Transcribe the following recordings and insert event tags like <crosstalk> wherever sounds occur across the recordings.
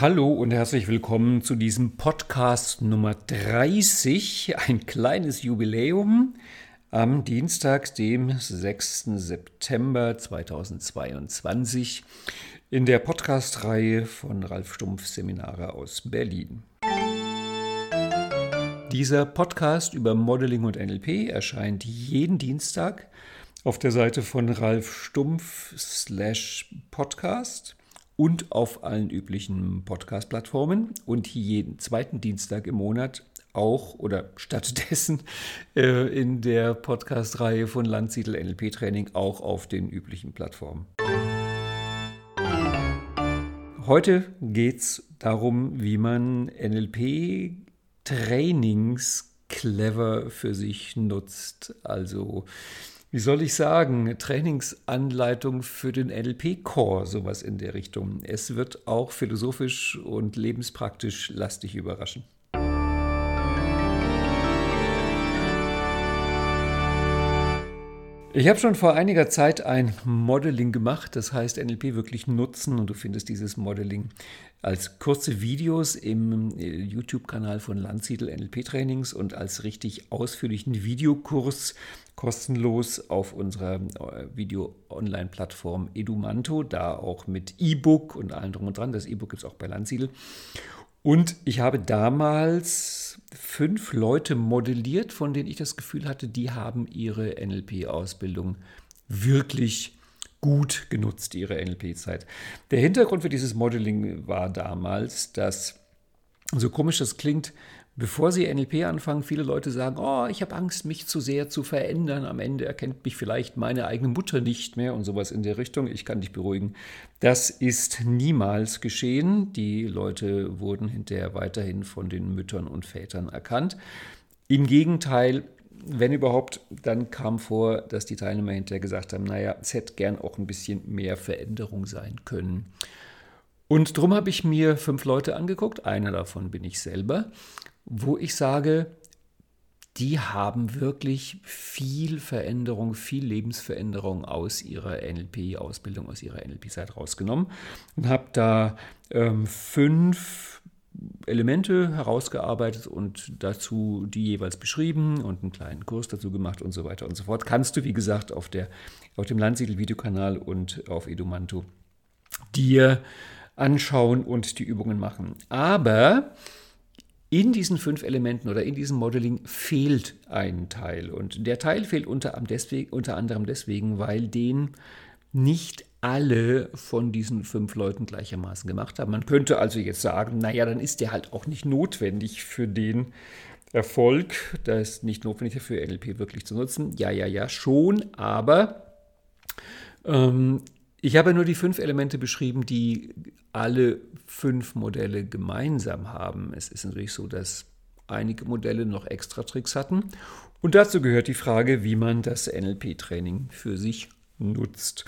Hallo und herzlich willkommen zu diesem Podcast Nummer 30, ein kleines Jubiläum am Dienstag, dem 6. September 2022 in der Podcast-Reihe von Ralf Stumpf Seminare aus Berlin. Dieser Podcast über Modeling und NLP erscheint jeden Dienstag auf der Seite von Ralf Stumpf slash Podcast und auf allen üblichen Podcast-Plattformen und jeden zweiten Dienstag im Monat auch oder stattdessen äh, in der Podcast-Reihe von Landsiedel NLP Training auch auf den üblichen Plattformen. Heute geht es darum, wie man NLP-Trainings clever für sich nutzt. Also wie soll ich sagen, Trainingsanleitung für den NLP-Core, sowas in der Richtung. Es wird auch philosophisch und lebenspraktisch lastig überraschen. Ich habe schon vor einiger Zeit ein Modeling gemacht, das heißt NLP wirklich nutzen und du findest dieses Modeling als kurze Videos im äh, YouTube-Kanal von Landsiedel NLP Trainings und als richtig ausführlichen Videokurs kostenlos auf unserer äh, Video-Online-Plattform Edumanto, da auch mit E-Book und allem drum und dran. Das E-Book gibt es auch bei Landsiedel. Und ich habe damals fünf Leute modelliert, von denen ich das Gefühl hatte, die haben ihre NLP-Ausbildung wirklich gut genutzt, ihre NLP-Zeit. Der Hintergrund für dieses Modeling war damals, dass, so komisch das klingt, bevor Sie NLP anfangen, viele Leute sagen, oh, ich habe Angst, mich zu sehr zu verändern. Am Ende erkennt mich vielleicht meine eigene Mutter nicht mehr und sowas in der Richtung. Ich kann dich beruhigen. Das ist niemals geschehen. Die Leute wurden hinterher weiterhin von den Müttern und Vätern erkannt. Im Gegenteil, wenn überhaupt, dann kam vor, dass die Teilnehmer hinterher gesagt haben, naja, es hätte gern auch ein bisschen mehr Veränderung sein können. Und darum habe ich mir fünf Leute angeguckt, einer davon bin ich selber, wo ich sage, die haben wirklich viel Veränderung, viel Lebensveränderung aus ihrer NLP-Ausbildung, aus ihrer NLP-Zeit rausgenommen und habe da ähm, fünf Elemente herausgearbeitet und dazu die jeweils beschrieben und einen kleinen Kurs dazu gemacht und so weiter und so fort. Kannst du, wie gesagt, auf, der, auf dem Landsiedel-Videokanal und auf Edumanto dir anschauen und die Übungen machen. Aber in diesen fünf Elementen oder in diesem Modeling fehlt ein Teil. Und der Teil fehlt unter, anderem deswegen, weil den nicht alle von diesen fünf Leuten gleichermaßen gemacht haben. Man könnte also jetzt sagen, naja, dann ist der halt auch nicht notwendig für den Erfolg. Da ist nicht notwendig dafür, NLP wirklich zu nutzen. Ja, ja, ja, schon, aber ähm, ich habe nur die fünf Elemente beschrieben, die alle fünf Modelle gemeinsam haben. Es ist natürlich so, dass einige Modelle noch extra Tricks hatten. Und dazu gehört die Frage, wie man das NLP-Training für sich nutzt.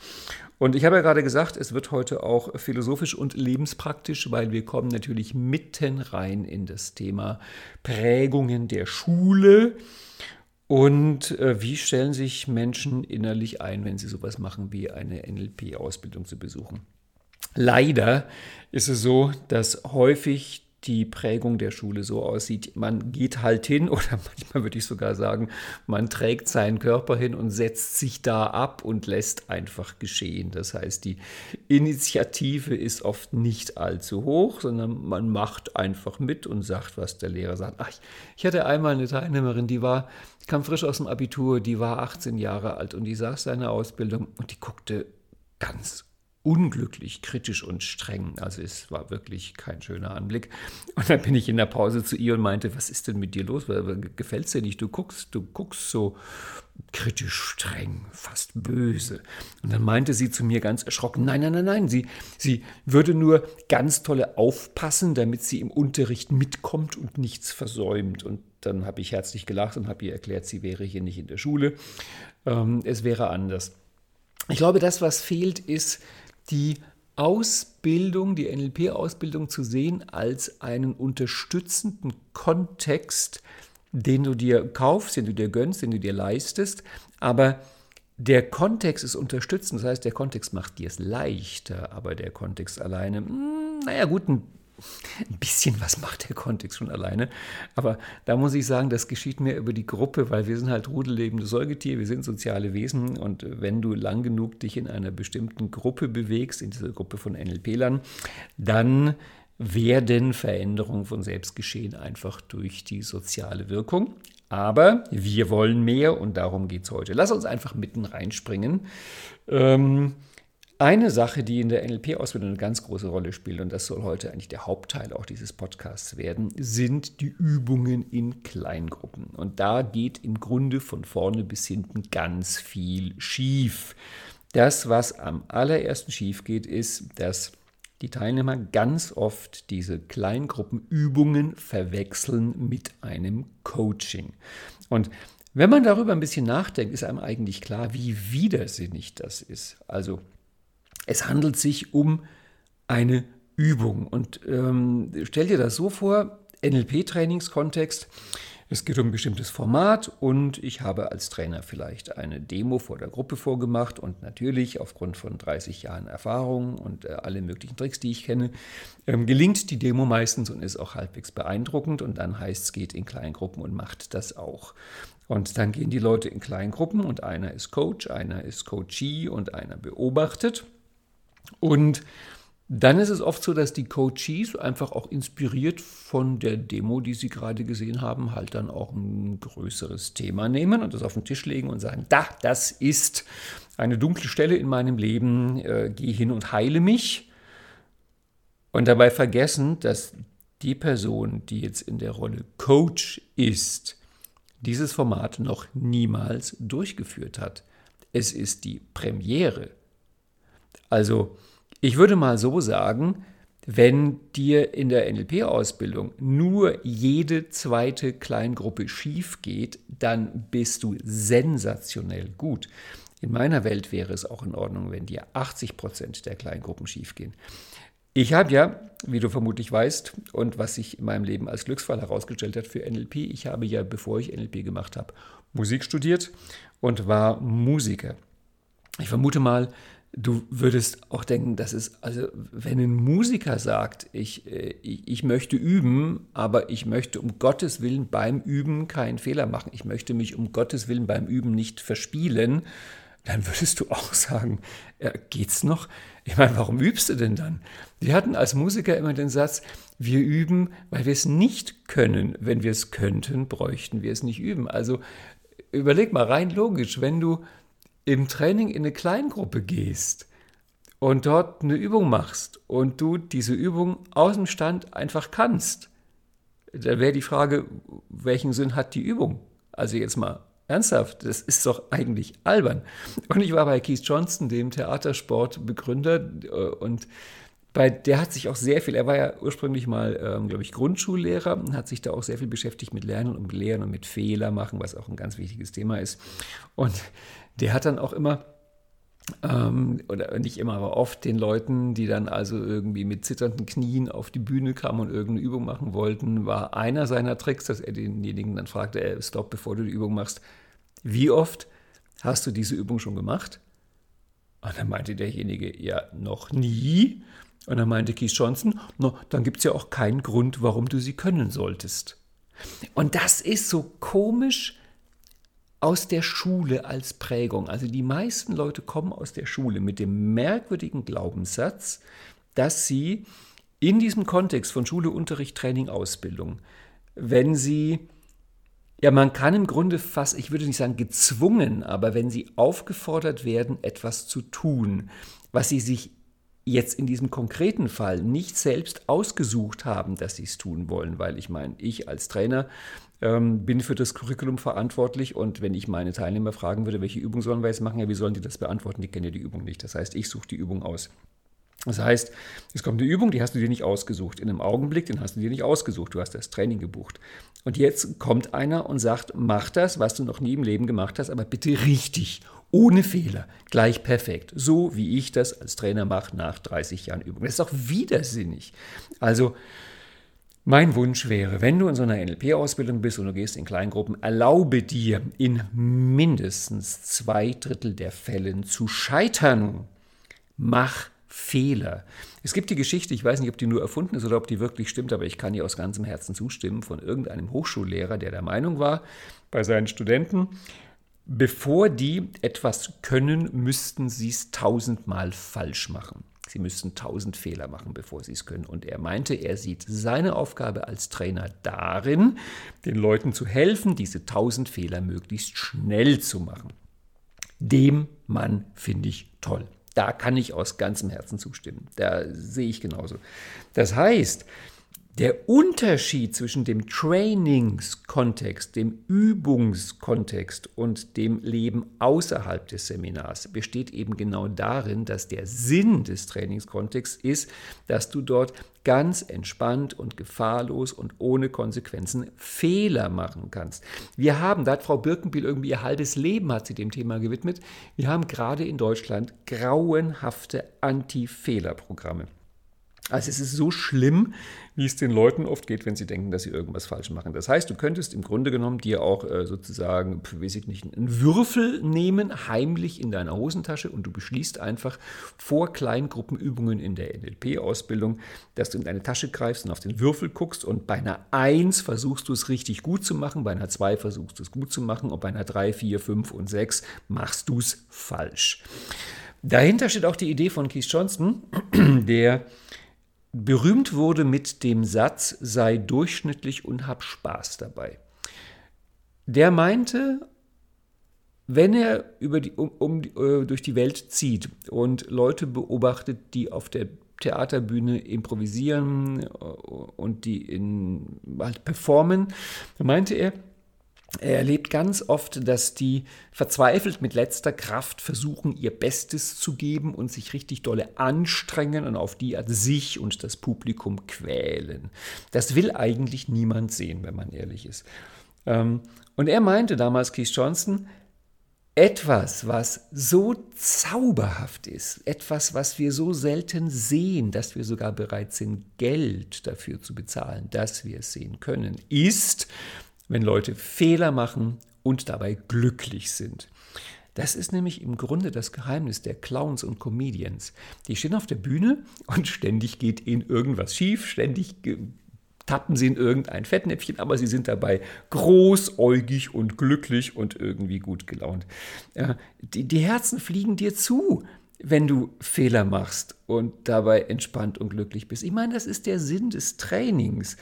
Und ich habe ja gerade gesagt, es wird heute auch philosophisch und lebenspraktisch, weil wir kommen natürlich mitten rein in das Thema Prägungen der Schule. Und äh, wie stellen sich Menschen innerlich ein, wenn sie sowas machen wie eine NLP-Ausbildung zu besuchen? Leider ist es so, dass häufig die Prägung der Schule so aussieht. Man geht halt hin <laughs> oder manchmal würde ich sogar sagen, man trägt seinen Körper hin und setzt sich da ab und lässt einfach geschehen. Das heißt, die Initiative ist oft nicht allzu hoch, sondern man macht einfach mit und sagt, was der Lehrer sagt. Ach, ich hatte einmal eine Teilnehmerin, die war, kam frisch aus dem Abitur, die war 18 Jahre alt und die saß seine Ausbildung und die guckte ganz unglücklich, kritisch und streng. Also es war wirklich kein schöner Anblick. Und dann bin ich in der Pause zu ihr und meinte, was ist denn mit dir los? Gefällt es dir nicht? Du guckst, du guckst so kritisch streng, fast böse. Und dann meinte sie zu mir ganz erschrocken, nein, nein, nein, nein, sie, sie würde nur ganz tolle aufpassen, damit sie im Unterricht mitkommt und nichts versäumt. Und dann habe ich herzlich gelacht und habe ihr erklärt, sie wäre hier nicht in der Schule. Ähm, es wäre anders. Ich glaube, das, was fehlt, ist die Ausbildung, die NLP-Ausbildung zu sehen als einen unterstützenden Kontext, den du dir kaufst, den du dir gönnst, den du dir leistest, aber der Kontext ist unterstützend, das heißt, der Kontext macht dir es leichter, aber der Kontext alleine, hm, naja gut, ein ein bisschen was macht der Kontext schon alleine. Aber da muss ich sagen, das geschieht mir über die Gruppe, weil wir sind halt rudellebende Säugetiere, wir sind soziale Wesen und wenn du lang genug dich in einer bestimmten Gruppe bewegst, in dieser Gruppe von NLP-Lern, dann werden Veränderungen von selbst geschehen, einfach durch die soziale Wirkung. Aber wir wollen mehr und darum geht es heute. Lass uns einfach mitten reinspringen. Ähm, eine Sache, die in der NLP-Ausbildung eine ganz große Rolle spielt, und das soll heute eigentlich der Hauptteil auch dieses Podcasts werden, sind die Übungen in Kleingruppen. Und da geht im Grunde von vorne bis hinten ganz viel schief. Das, was am allerersten schief geht, ist, dass die Teilnehmer ganz oft diese Kleingruppenübungen verwechseln mit einem Coaching. Und wenn man darüber ein bisschen nachdenkt, ist einem eigentlich klar, wie widersinnig das ist. Also es handelt sich um eine Übung. Und ähm, stell dir das so vor, NLP-Trainingskontext. Es geht um ein bestimmtes Format und ich habe als Trainer vielleicht eine Demo vor der Gruppe vorgemacht und natürlich aufgrund von 30 Jahren Erfahrung und äh, alle möglichen Tricks, die ich kenne, ähm, gelingt die Demo meistens und ist auch halbwegs beeindruckend und dann heißt es, geht in Kleingruppen und macht das auch. Und dann gehen die Leute in Kleingruppen und einer ist Coach, einer ist Coachee und einer beobachtet. Und dann ist es oft so, dass die Coaches einfach auch inspiriert von der Demo, die sie gerade gesehen haben, halt dann auch ein größeres Thema nehmen und das auf den Tisch legen und sagen, da, das ist eine dunkle Stelle in meinem Leben, äh, geh hin und heile mich. Und dabei vergessen, dass die Person, die jetzt in der Rolle Coach ist, dieses Format noch niemals durchgeführt hat. Es ist die Premiere. Also ich würde mal so sagen, wenn dir in der NLP-Ausbildung nur jede zweite Kleingruppe schief geht, dann bist du sensationell gut. In meiner Welt wäre es auch in Ordnung, wenn dir 80 Prozent der Kleingruppen schief gehen. Ich habe ja, wie du vermutlich weißt, und was sich in meinem Leben als Glücksfall herausgestellt hat für NLP, ich habe ja, bevor ich NLP gemacht habe, Musik studiert und war Musiker. Ich vermute mal, du würdest auch denken, das ist, also wenn ein Musiker sagt, ich, äh, ich, ich, möchte üben, aber ich möchte um Gottes Willen beim Üben keinen Fehler machen, ich möchte mich um Gottes Willen beim Üben nicht verspielen, dann würdest du auch sagen, äh, geht's noch? Ich meine, warum übst du denn dann? Wir hatten als Musiker immer den Satz, wir üben, weil wir es nicht können. Wenn wir es könnten, bräuchten wir es nicht üben. Also überleg mal rein logisch, wenn du im Training in eine Kleingruppe gehst und dort eine Übung machst und du diese Übung aus dem Stand einfach kannst, dann wäre die Frage, welchen Sinn hat die Übung? Also jetzt mal ernsthaft, das ist doch eigentlich albern. Und ich war bei Keith Johnston, dem Theatersportbegründer, äh, und bei, der hat sich auch sehr viel, er war ja ursprünglich mal, ähm, glaube ich, Grundschullehrer und hat sich da auch sehr viel beschäftigt mit Lernen und Lehren und mit Fehler machen, was auch ein ganz wichtiges Thema ist. Und der hat dann auch immer, ähm, oder nicht immer, aber oft den Leuten, die dann also irgendwie mit zitternden Knien auf die Bühne kamen und irgendeine Übung machen wollten, war einer seiner Tricks, dass er denjenigen dann fragte, ey, stopp, bevor du die Übung machst, wie oft hast du diese Übung schon gemacht? Und dann meinte derjenige, ja, noch nie. Und dann meinte Keith Johnson, no, dann gibt es ja auch keinen Grund, warum du sie können solltest. Und das ist so komisch aus der Schule als Prägung. Also die meisten Leute kommen aus der Schule mit dem merkwürdigen Glaubenssatz, dass sie in diesem Kontext von Schule, Unterricht, Training, Ausbildung, wenn sie, ja, man kann im Grunde fast, ich würde nicht sagen gezwungen, aber wenn sie aufgefordert werden, etwas zu tun, was sie sich jetzt in diesem konkreten Fall nicht selbst ausgesucht haben, dass sie es tun wollen, weil ich meine, ich als Trainer ähm, bin für das Curriculum verantwortlich und wenn ich meine Teilnehmer fragen würde, welche Übung sollen wir jetzt machen, ja, wie sollen die das beantworten? Die kennen ja die Übung nicht. Das heißt, ich suche die Übung aus. Das heißt, es kommt eine Übung, die hast du dir nicht ausgesucht. In einem Augenblick, den hast du dir nicht ausgesucht. Du hast das Training gebucht. Und jetzt kommt einer und sagt, mach das, was du noch nie im Leben gemacht hast, aber bitte richtig, ohne Fehler, gleich perfekt. So wie ich das als Trainer mache nach 30 Jahren Übung. Das ist auch widersinnig. Also, mein Wunsch wäre, wenn du in so einer NLP-Ausbildung bist und du gehst in Kleingruppen, erlaube dir in mindestens zwei Drittel der Fällen zu scheitern. Mach Fehler. Es gibt die Geschichte, ich weiß nicht, ob die nur erfunden ist oder ob die wirklich stimmt, aber ich kann ihr aus ganzem Herzen zustimmen, von irgendeinem Hochschullehrer, der der Meinung war, bei seinen Studenten, bevor die etwas können, müssten sie es tausendmal falsch machen. Sie müssten tausend Fehler machen, bevor sie es können. Und er meinte, er sieht seine Aufgabe als Trainer darin, den Leuten zu helfen, diese tausend Fehler möglichst schnell zu machen. Dem Mann finde ich toll. Da kann ich aus ganzem Herzen zustimmen. Da sehe ich genauso. Das heißt, der Unterschied zwischen dem Trainingskontext, dem Übungskontext und dem Leben außerhalb des Seminars besteht eben genau darin, dass der Sinn des Trainingskontexts ist, dass du dort ganz entspannt und gefahrlos und ohne Konsequenzen Fehler machen kannst. Wir haben, da hat Frau Birkenbiel irgendwie ihr halbes Leben hat sie dem Thema gewidmet, wir haben gerade in Deutschland grauenhafte Anti-Fehler-Programme. Also es ist so schlimm, wie es den Leuten oft geht, wenn sie denken, dass sie irgendwas falsch machen. Das heißt, du könntest im Grunde genommen dir auch äh, sozusagen, weiß ich nicht, einen Würfel nehmen, heimlich in deiner Hosentasche und du beschließt einfach vor Kleingruppenübungen in der NLP-Ausbildung, dass du in deine Tasche greifst und auf den Würfel guckst und bei einer 1 versuchst du es richtig gut zu machen, bei einer 2 versuchst du es gut zu machen und bei einer 3, 4, 5 und 6 machst du es falsch. Dahinter steht auch die Idee von Keith Johnston, <clears throat> der berühmt wurde mit dem Satz, sei durchschnittlich und hab Spaß dabei. Der meinte, wenn er die, um, um, äh, durch die Welt zieht und Leute beobachtet, die auf der Theaterbühne improvisieren äh, und die in, halt performen, meinte er, er erlebt ganz oft, dass die verzweifelt mit letzter Kraft versuchen, ihr Bestes zu geben und sich richtig dolle anstrengen und auf die Art sich und das Publikum quälen. Das will eigentlich niemand sehen, wenn man ehrlich ist. Ähm, und er meinte damals, Keith Johnson, etwas, was so zauberhaft ist, etwas, was wir so selten sehen, dass wir sogar bereit sind, Geld dafür zu bezahlen, dass wir es sehen können, ist, wenn Leute Fehler machen und dabei glücklich sind. Das ist nämlich im Grunde das Geheimnis der Clowns und Comedians. Die stehen auf der Bühne und ständig geht ihnen irgendwas schief, ständig tappen sie in irgendein Fettnäpfchen, aber sie sind dabei großäugig und glücklich und irgendwie gut gelaunt. Die, die Herzen fliegen dir zu, wenn du Fehler machst und dabei entspannt und glücklich bist. Ich meine, das ist der Sinn des Trainings.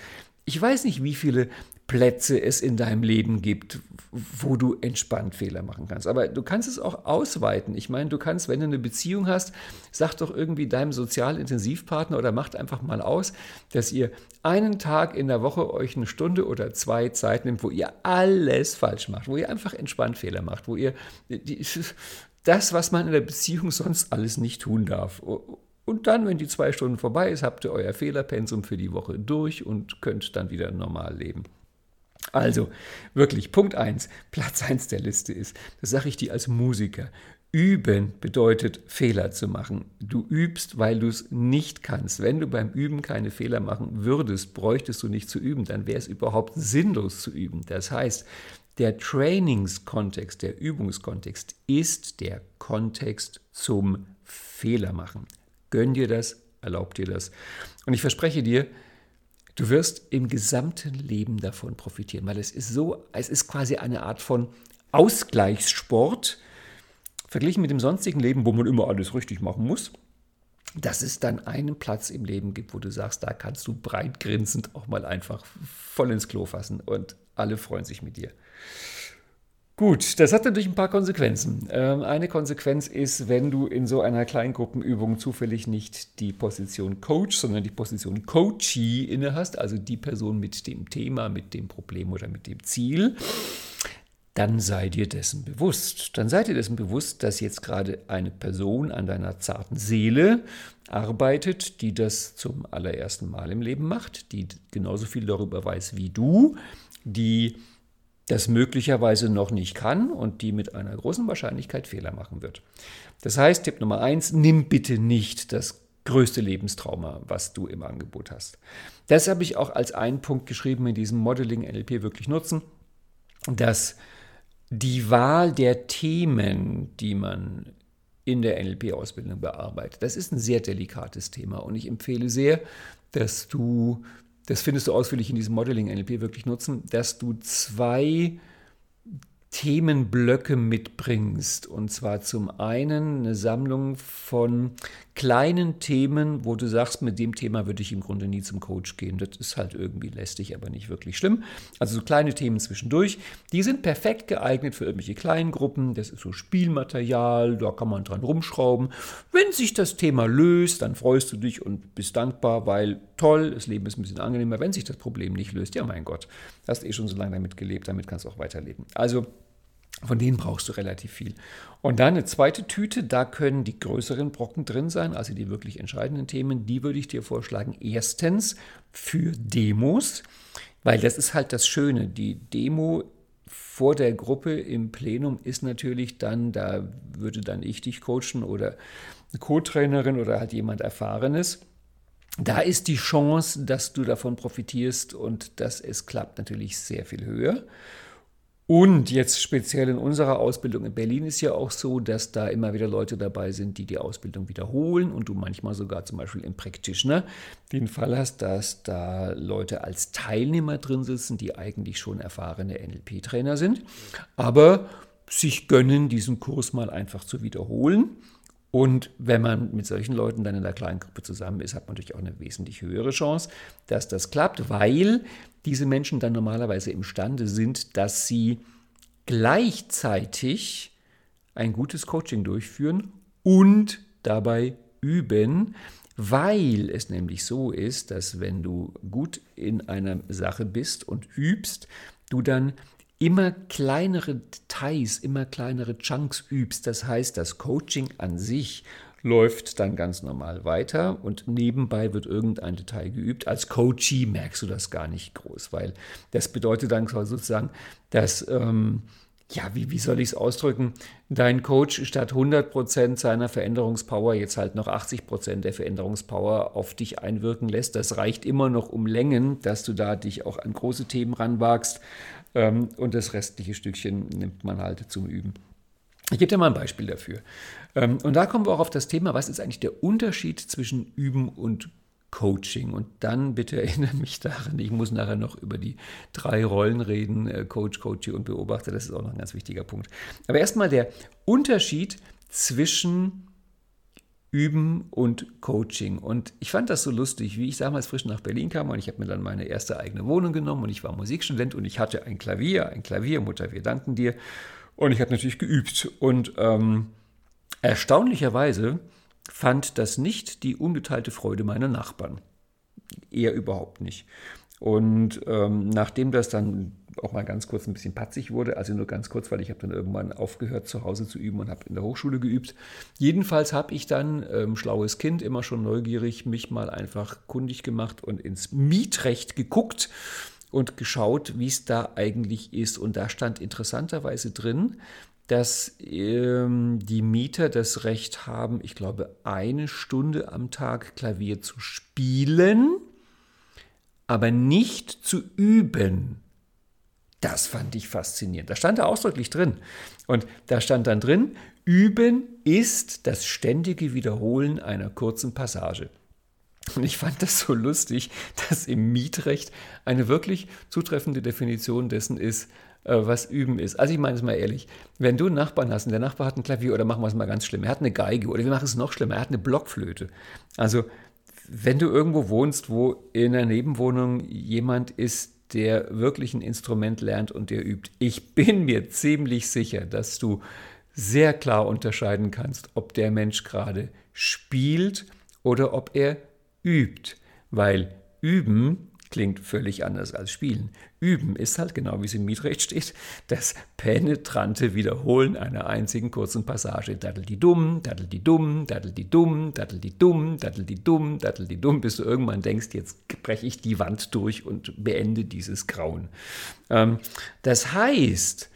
Ich weiß nicht, wie viele Plätze es in deinem Leben gibt, wo du entspannt Fehler machen kannst. Aber du kannst es auch ausweiten. Ich meine, du kannst, wenn du eine Beziehung hast, sag doch irgendwie deinem Sozialintensivpartner oder macht einfach mal aus, dass ihr einen Tag in der Woche euch eine Stunde oder zwei Zeit nimmt, wo ihr alles falsch macht, wo ihr einfach entspannt Fehler macht, wo ihr die, das, was man in der Beziehung sonst alles nicht tun darf. Und dann, wenn die zwei Stunden vorbei ist, habt ihr euer Fehlerpensum für die Woche durch und könnt dann wieder normal leben. Also wirklich, Punkt 1, Platz 1 der Liste ist, das sage ich dir als Musiker, Üben bedeutet Fehler zu machen. Du übst, weil du es nicht kannst. Wenn du beim Üben keine Fehler machen würdest, bräuchtest du nicht zu üben, dann wäre es überhaupt sinnlos zu üben. Das heißt, der Trainingskontext, der Übungskontext ist der Kontext zum Fehlermachen. Gönn dir das, erlaub dir das. Und ich verspreche dir, Du wirst im gesamten Leben davon profitieren, weil es ist so, es ist quasi eine Art von Ausgleichssport, verglichen mit dem sonstigen Leben, wo man immer alles richtig machen muss, dass es dann einen Platz im Leben gibt, wo du sagst, da kannst du breit grinsend auch mal einfach voll ins Klo fassen und alle freuen sich mit dir. Gut, das hat natürlich ein paar Konsequenzen. Ähm, eine Konsequenz ist, wenn du in so einer Kleingruppenübung zufällig nicht die Position Coach, sondern die Position Coachee inne hast, also die Person mit dem Thema, mit dem Problem oder mit dem Ziel, dann sei dir dessen bewusst. Dann sei dir dessen bewusst, dass jetzt gerade eine Person an deiner zarten Seele arbeitet, die das zum allerersten Mal im Leben macht, die genauso viel darüber weiß wie du, die das möglicherweise noch nicht kann und die mit einer großen Wahrscheinlichkeit Fehler machen wird. Das heißt, Tipp Nummer eins, nimm bitte nicht das größte Lebenstrauma, was du im Angebot hast. Das habe ich auch als einen Punkt geschrieben in diesem Modeling NLP wirklich nutzen, dass die Wahl der Themen, die man in der NLP-Ausbildung bearbeitet. Das ist ein sehr delikates Thema und ich empfehle sehr, dass du, das findest du ausführlich in diesem Modeling NLP wirklich nutzen, dass du zwei Themenblöcke mitbringst. Und zwar zum einen eine Sammlung von kleinen Themen, wo du sagst, mit dem Thema würde ich im Grunde nie zum Coach gehen. Das ist halt irgendwie lästig, aber nicht wirklich schlimm. Also so kleine Themen zwischendurch, die sind perfekt geeignet für irgendwelche kleinen Gruppen. Das ist so Spielmaterial, da kann man dran rumschrauben. Wenn sich das Thema löst, dann freust du dich und bist dankbar, weil toll, das Leben ist ein bisschen angenehmer. Wenn sich das Problem nicht löst, ja mein Gott, hast eh schon so lange damit gelebt, damit kannst du auch weiterleben. Also von denen brauchst du relativ viel. Und dann eine zweite Tüte, da können die größeren Brocken drin sein, also die wirklich entscheidenden Themen. Die würde ich dir vorschlagen. Erstens für Demos, weil das ist halt das Schöne. Die Demo vor der Gruppe im Plenum ist natürlich dann, da würde dann ich dich coachen oder eine Co-Trainerin oder halt jemand Erfahrenes. Da ist die Chance, dass du davon profitierst und dass es klappt, natürlich sehr viel höher. Und jetzt speziell in unserer Ausbildung in Berlin ist ja auch so, dass da immer wieder Leute dabei sind, die die Ausbildung wiederholen und du manchmal sogar zum Beispiel im Practitioner den Fall hast, dass da Leute als Teilnehmer drin sitzen, die eigentlich schon erfahrene NLP-Trainer sind, aber sich gönnen, diesen Kurs mal einfach zu wiederholen. Und wenn man mit solchen Leuten dann in der kleinen Gruppe zusammen ist, hat man natürlich auch eine wesentlich höhere Chance, dass das klappt, weil diese Menschen dann normalerweise imstande sind, dass sie gleichzeitig ein gutes Coaching durchführen und dabei üben, weil es nämlich so ist, dass wenn du gut in einer Sache bist und übst, du dann immer kleinere Details, immer kleinere Chunks übst. Das heißt, das Coaching an sich läuft dann ganz normal weiter und nebenbei wird irgendein Detail geübt. Als Coachee merkst du das gar nicht groß, weil das bedeutet dann sozusagen, dass, ähm, ja, wie, wie soll ich es ausdrücken, dein Coach statt 100% seiner Veränderungspower jetzt halt noch 80% der Veränderungspower auf dich einwirken lässt. Das reicht immer noch um Längen, dass du da dich auch an große Themen ranwagst ähm, und das restliche Stückchen nimmt man halt zum Üben. Ich gebe dir mal ein Beispiel dafür. Ähm, und da kommen wir auch auf das Thema, was ist eigentlich der Unterschied zwischen Üben und Coaching. Und dann bitte <laughs> erinnere mich daran, ich muss nachher noch über die drei Rollen reden, äh, Coach, Coachee und Beobachter, das ist auch noch ein ganz wichtiger Punkt. Aber erstmal der Unterschied zwischen Üben und Coaching. Und ich fand das so lustig, wie ich damals frisch nach Berlin kam und ich habe mir dann meine erste eigene Wohnung genommen und ich war Musikstudent und ich hatte ein Klavier, ein Klavier, Mutter, wir danken dir. Und ich habe natürlich geübt. Und ähm, erstaunlicherweise fand das nicht die ungeteilte Freude meiner Nachbarn. Eher überhaupt nicht. Und ähm, nachdem das dann auch mal ganz kurz ein bisschen patzig wurde, also nur ganz kurz, weil ich habe dann irgendwann aufgehört zu Hause zu üben und habe in der Hochschule geübt. Jedenfalls habe ich dann, ähm, schlaues Kind, immer schon neugierig, mich mal einfach kundig gemacht und ins Mietrecht geguckt und geschaut, wie es da eigentlich ist. Und da stand interessanterweise drin, dass ähm, die Mieter das Recht haben, ich glaube, eine Stunde am Tag Klavier zu spielen, aber nicht zu üben. Das fand ich faszinierend. Da stand da ausdrücklich drin. Und da stand dann drin, üben ist das ständige Wiederholen einer kurzen Passage. Und ich fand das so lustig, dass im Mietrecht eine wirklich zutreffende Definition dessen ist, äh, was üben ist. Also ich meine es mal ehrlich, wenn du einen Nachbarn hast und der Nachbar hat ein Klavier oder machen wir es mal ganz schlimm, er hat eine Geige oder wir machen es noch schlimmer, er hat eine Blockflöte. Also wenn du irgendwo wohnst, wo in der Nebenwohnung jemand ist, der wirklich ein Instrument lernt und der übt. Ich bin mir ziemlich sicher, dass du sehr klar unterscheiden kannst, ob der Mensch gerade spielt oder ob er übt, weil üben Klingt völlig anders als spielen. Üben ist halt genau wie es im Mietrecht steht, das penetrante Wiederholen einer einzigen kurzen Passage. Daddel die dumm, daddel die dumm, daddel die dumm, daddel die dumm, daddel die dumm, daddel die dumm, bis du irgendwann denkst, jetzt breche ich die Wand durch und beende dieses Grauen. Ähm, das heißt,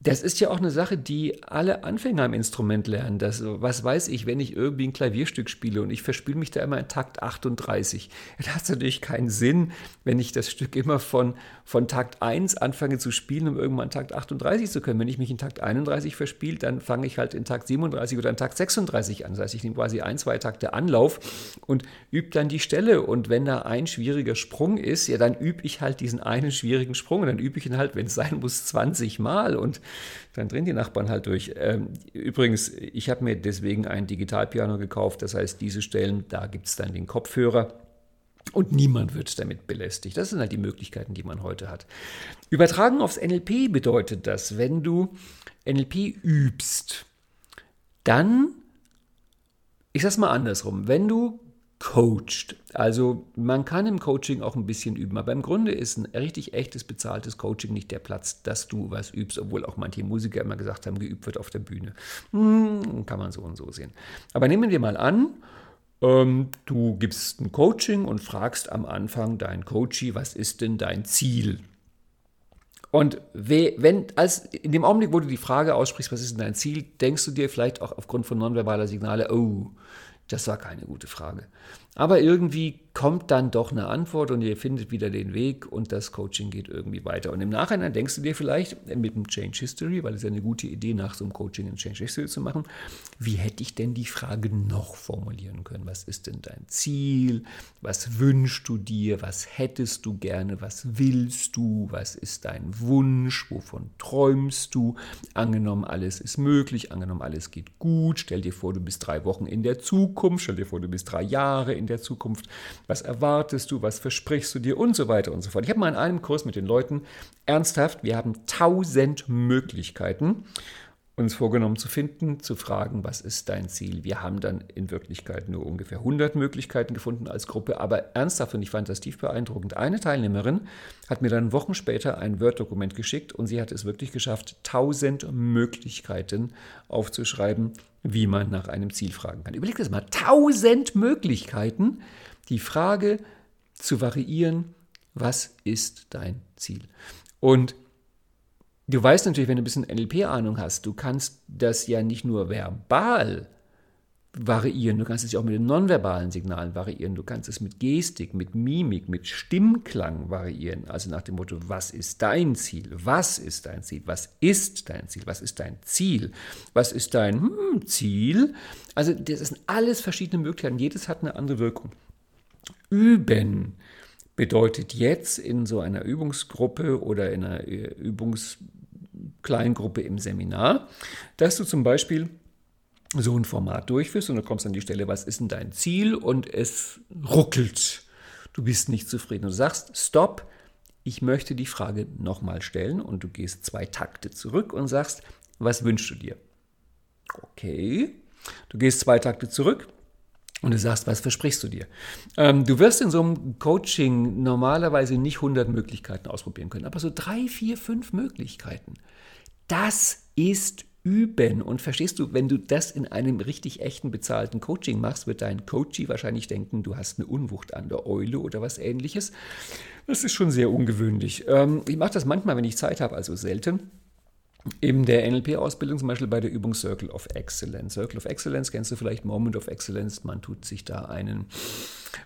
das ist ja auch eine Sache, die alle Anfänger am Instrument lernen. Das, was weiß ich, wenn ich irgendwie ein Klavierstück spiele und ich verspiele mich da immer in Takt 38. <laughs> Da hat natürlich keinen Sinn, wenn ich das Stück immer von, von Takt 1 anfange zu spielen, um irgendwann Takt 38 zu können. Wenn ich mich in Takt 31 verspiele, dann fange ich halt in Takt 37 oder in Takt 36 an. Das heißt, ich nehme quasi ein, zwei Takte Anlauf und übe dann die Stelle. Und wenn da ein schwieriger Sprung ist, ja, dann übe ich halt diesen einen schwierigen Sprung. Und dann übe ich ihn halt, wenn es sein muss, 20 Mal. Und dann drehen die Nachbarn halt durch. Ähm, übrigens, ich habe mir deswegen ein Digitalpiano gekauft. Das heißt, diese Stellen, da gibt es dann den Kopfhörer. Und niemand wird damit belästigt. Das sind halt die Möglichkeiten, die man heute hat. Übertragen aufs NLP bedeutet das, wenn du NLP übst, dann, ich sag's mal andersrum, wenn du coacht. Also man kann im Coaching auch ein bisschen üben, aber im Grunde ist ein richtig echtes bezahltes Coaching nicht der Platz, dass du was übst, obwohl auch manche Musiker immer gesagt haben, geübt wird auf der Bühne. Hm, kann man so und so sehen. Aber nehmen wir mal an, ähm, du gibst ein Coaching und fragst am Anfang deinen Coachie, was ist denn dein Ziel? Und wenn, als in dem Augenblick, wo du die Frage aussprichst, was ist denn dein Ziel, denkst du dir vielleicht auch aufgrund von nonverbaler Signale, oh, das war keine gute Frage. Aber irgendwie kommt dann doch eine Antwort und ihr findet wieder den Weg und das Coaching geht irgendwie weiter. Und im Nachhinein denkst du dir vielleicht mit dem Change History, weil es ja eine gute Idee nach so einem Coaching ein Change History zu machen, wie hätte ich denn die Frage noch formulieren können? Was ist denn dein Ziel? Was wünschst du dir? Was hättest du gerne? Was willst du? Was ist dein Wunsch? Wovon träumst du? Angenommen, alles ist möglich, angenommen, alles geht gut. Stell dir vor, du bist drei Wochen in der Zukunft, stell dir vor, du bist drei Jahre in der Zukunft, was erwartest du, was versprichst du dir und so weiter und so fort. Ich habe mal in einem Kurs mit den Leuten ernsthaft, wir haben tausend Möglichkeiten uns vorgenommen zu finden, zu fragen, was ist dein Ziel. Wir haben dann in Wirklichkeit nur ungefähr 100 Möglichkeiten gefunden als Gruppe, aber ernsthaft und ich fand das tief beeindruckend. Eine Teilnehmerin hat mir dann Wochen später ein Word-Dokument geschickt und sie hat es wirklich geschafft, 1000 Möglichkeiten aufzuschreiben, wie man nach einem Ziel fragen kann. Überleg das mal, 1000 Möglichkeiten, die Frage zu variieren, was ist dein Ziel? Und Du weißt natürlich, wenn du ein bisschen NLP-Ahnung hast, du kannst das ja nicht nur verbal variieren, du kannst es ja auch mit den nonverbalen Signalen variieren, du kannst es mit Gestik, mit Mimik, mit Stimmklang variieren. Also nach dem Motto, was ist dein Ziel? Was ist dein Ziel? Was ist dein Ziel? Was ist dein Ziel? Was ist dein hm, Ziel? Also das sind alles verschiedene Möglichkeiten, jedes hat eine andere Wirkung. Üben bedeutet jetzt in so einer Übungsgruppe oder in einer äh, Übungs Kleingruppe im Seminar, dass du zum Beispiel so ein Format durchführst und du kommst an die Stelle, was ist denn dein Ziel und es ruckelt. Du bist nicht zufrieden. Du sagst, stopp, ich möchte die Frage nochmal stellen und du gehst zwei Takte zurück und sagst, was wünschst du dir? Okay, du gehst zwei Takte zurück und du sagst, was versprichst du dir? Ähm, du wirst in so einem Coaching normalerweise nicht 100 Möglichkeiten ausprobieren können, aber so drei, vier, fünf Möglichkeiten. Das ist Üben. Und verstehst du, wenn du das in einem richtig echten bezahlten Coaching machst, wird dein Coachie wahrscheinlich denken, du hast eine Unwucht an der Eule oder was ähnliches. Das ist schon sehr ungewöhnlich. Ähm, ich mache das manchmal, wenn ich Zeit habe, also selten in der NLP-Ausbildung, zum Beispiel bei der Übung Circle of Excellence. Circle of Excellence kennst du vielleicht, Moment of Excellence. Man tut sich da einen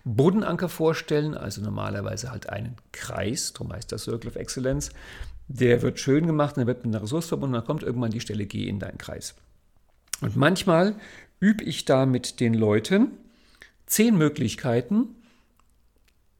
Bodenanker vorstellen, also normalerweise halt einen Kreis, darum heißt das Circle of Excellence. Der wird schön gemacht, der wird mit einer Ressource verbunden, dann kommt irgendwann die Stelle G in deinen Kreis. Und manchmal übe ich da mit den Leuten zehn Möglichkeiten,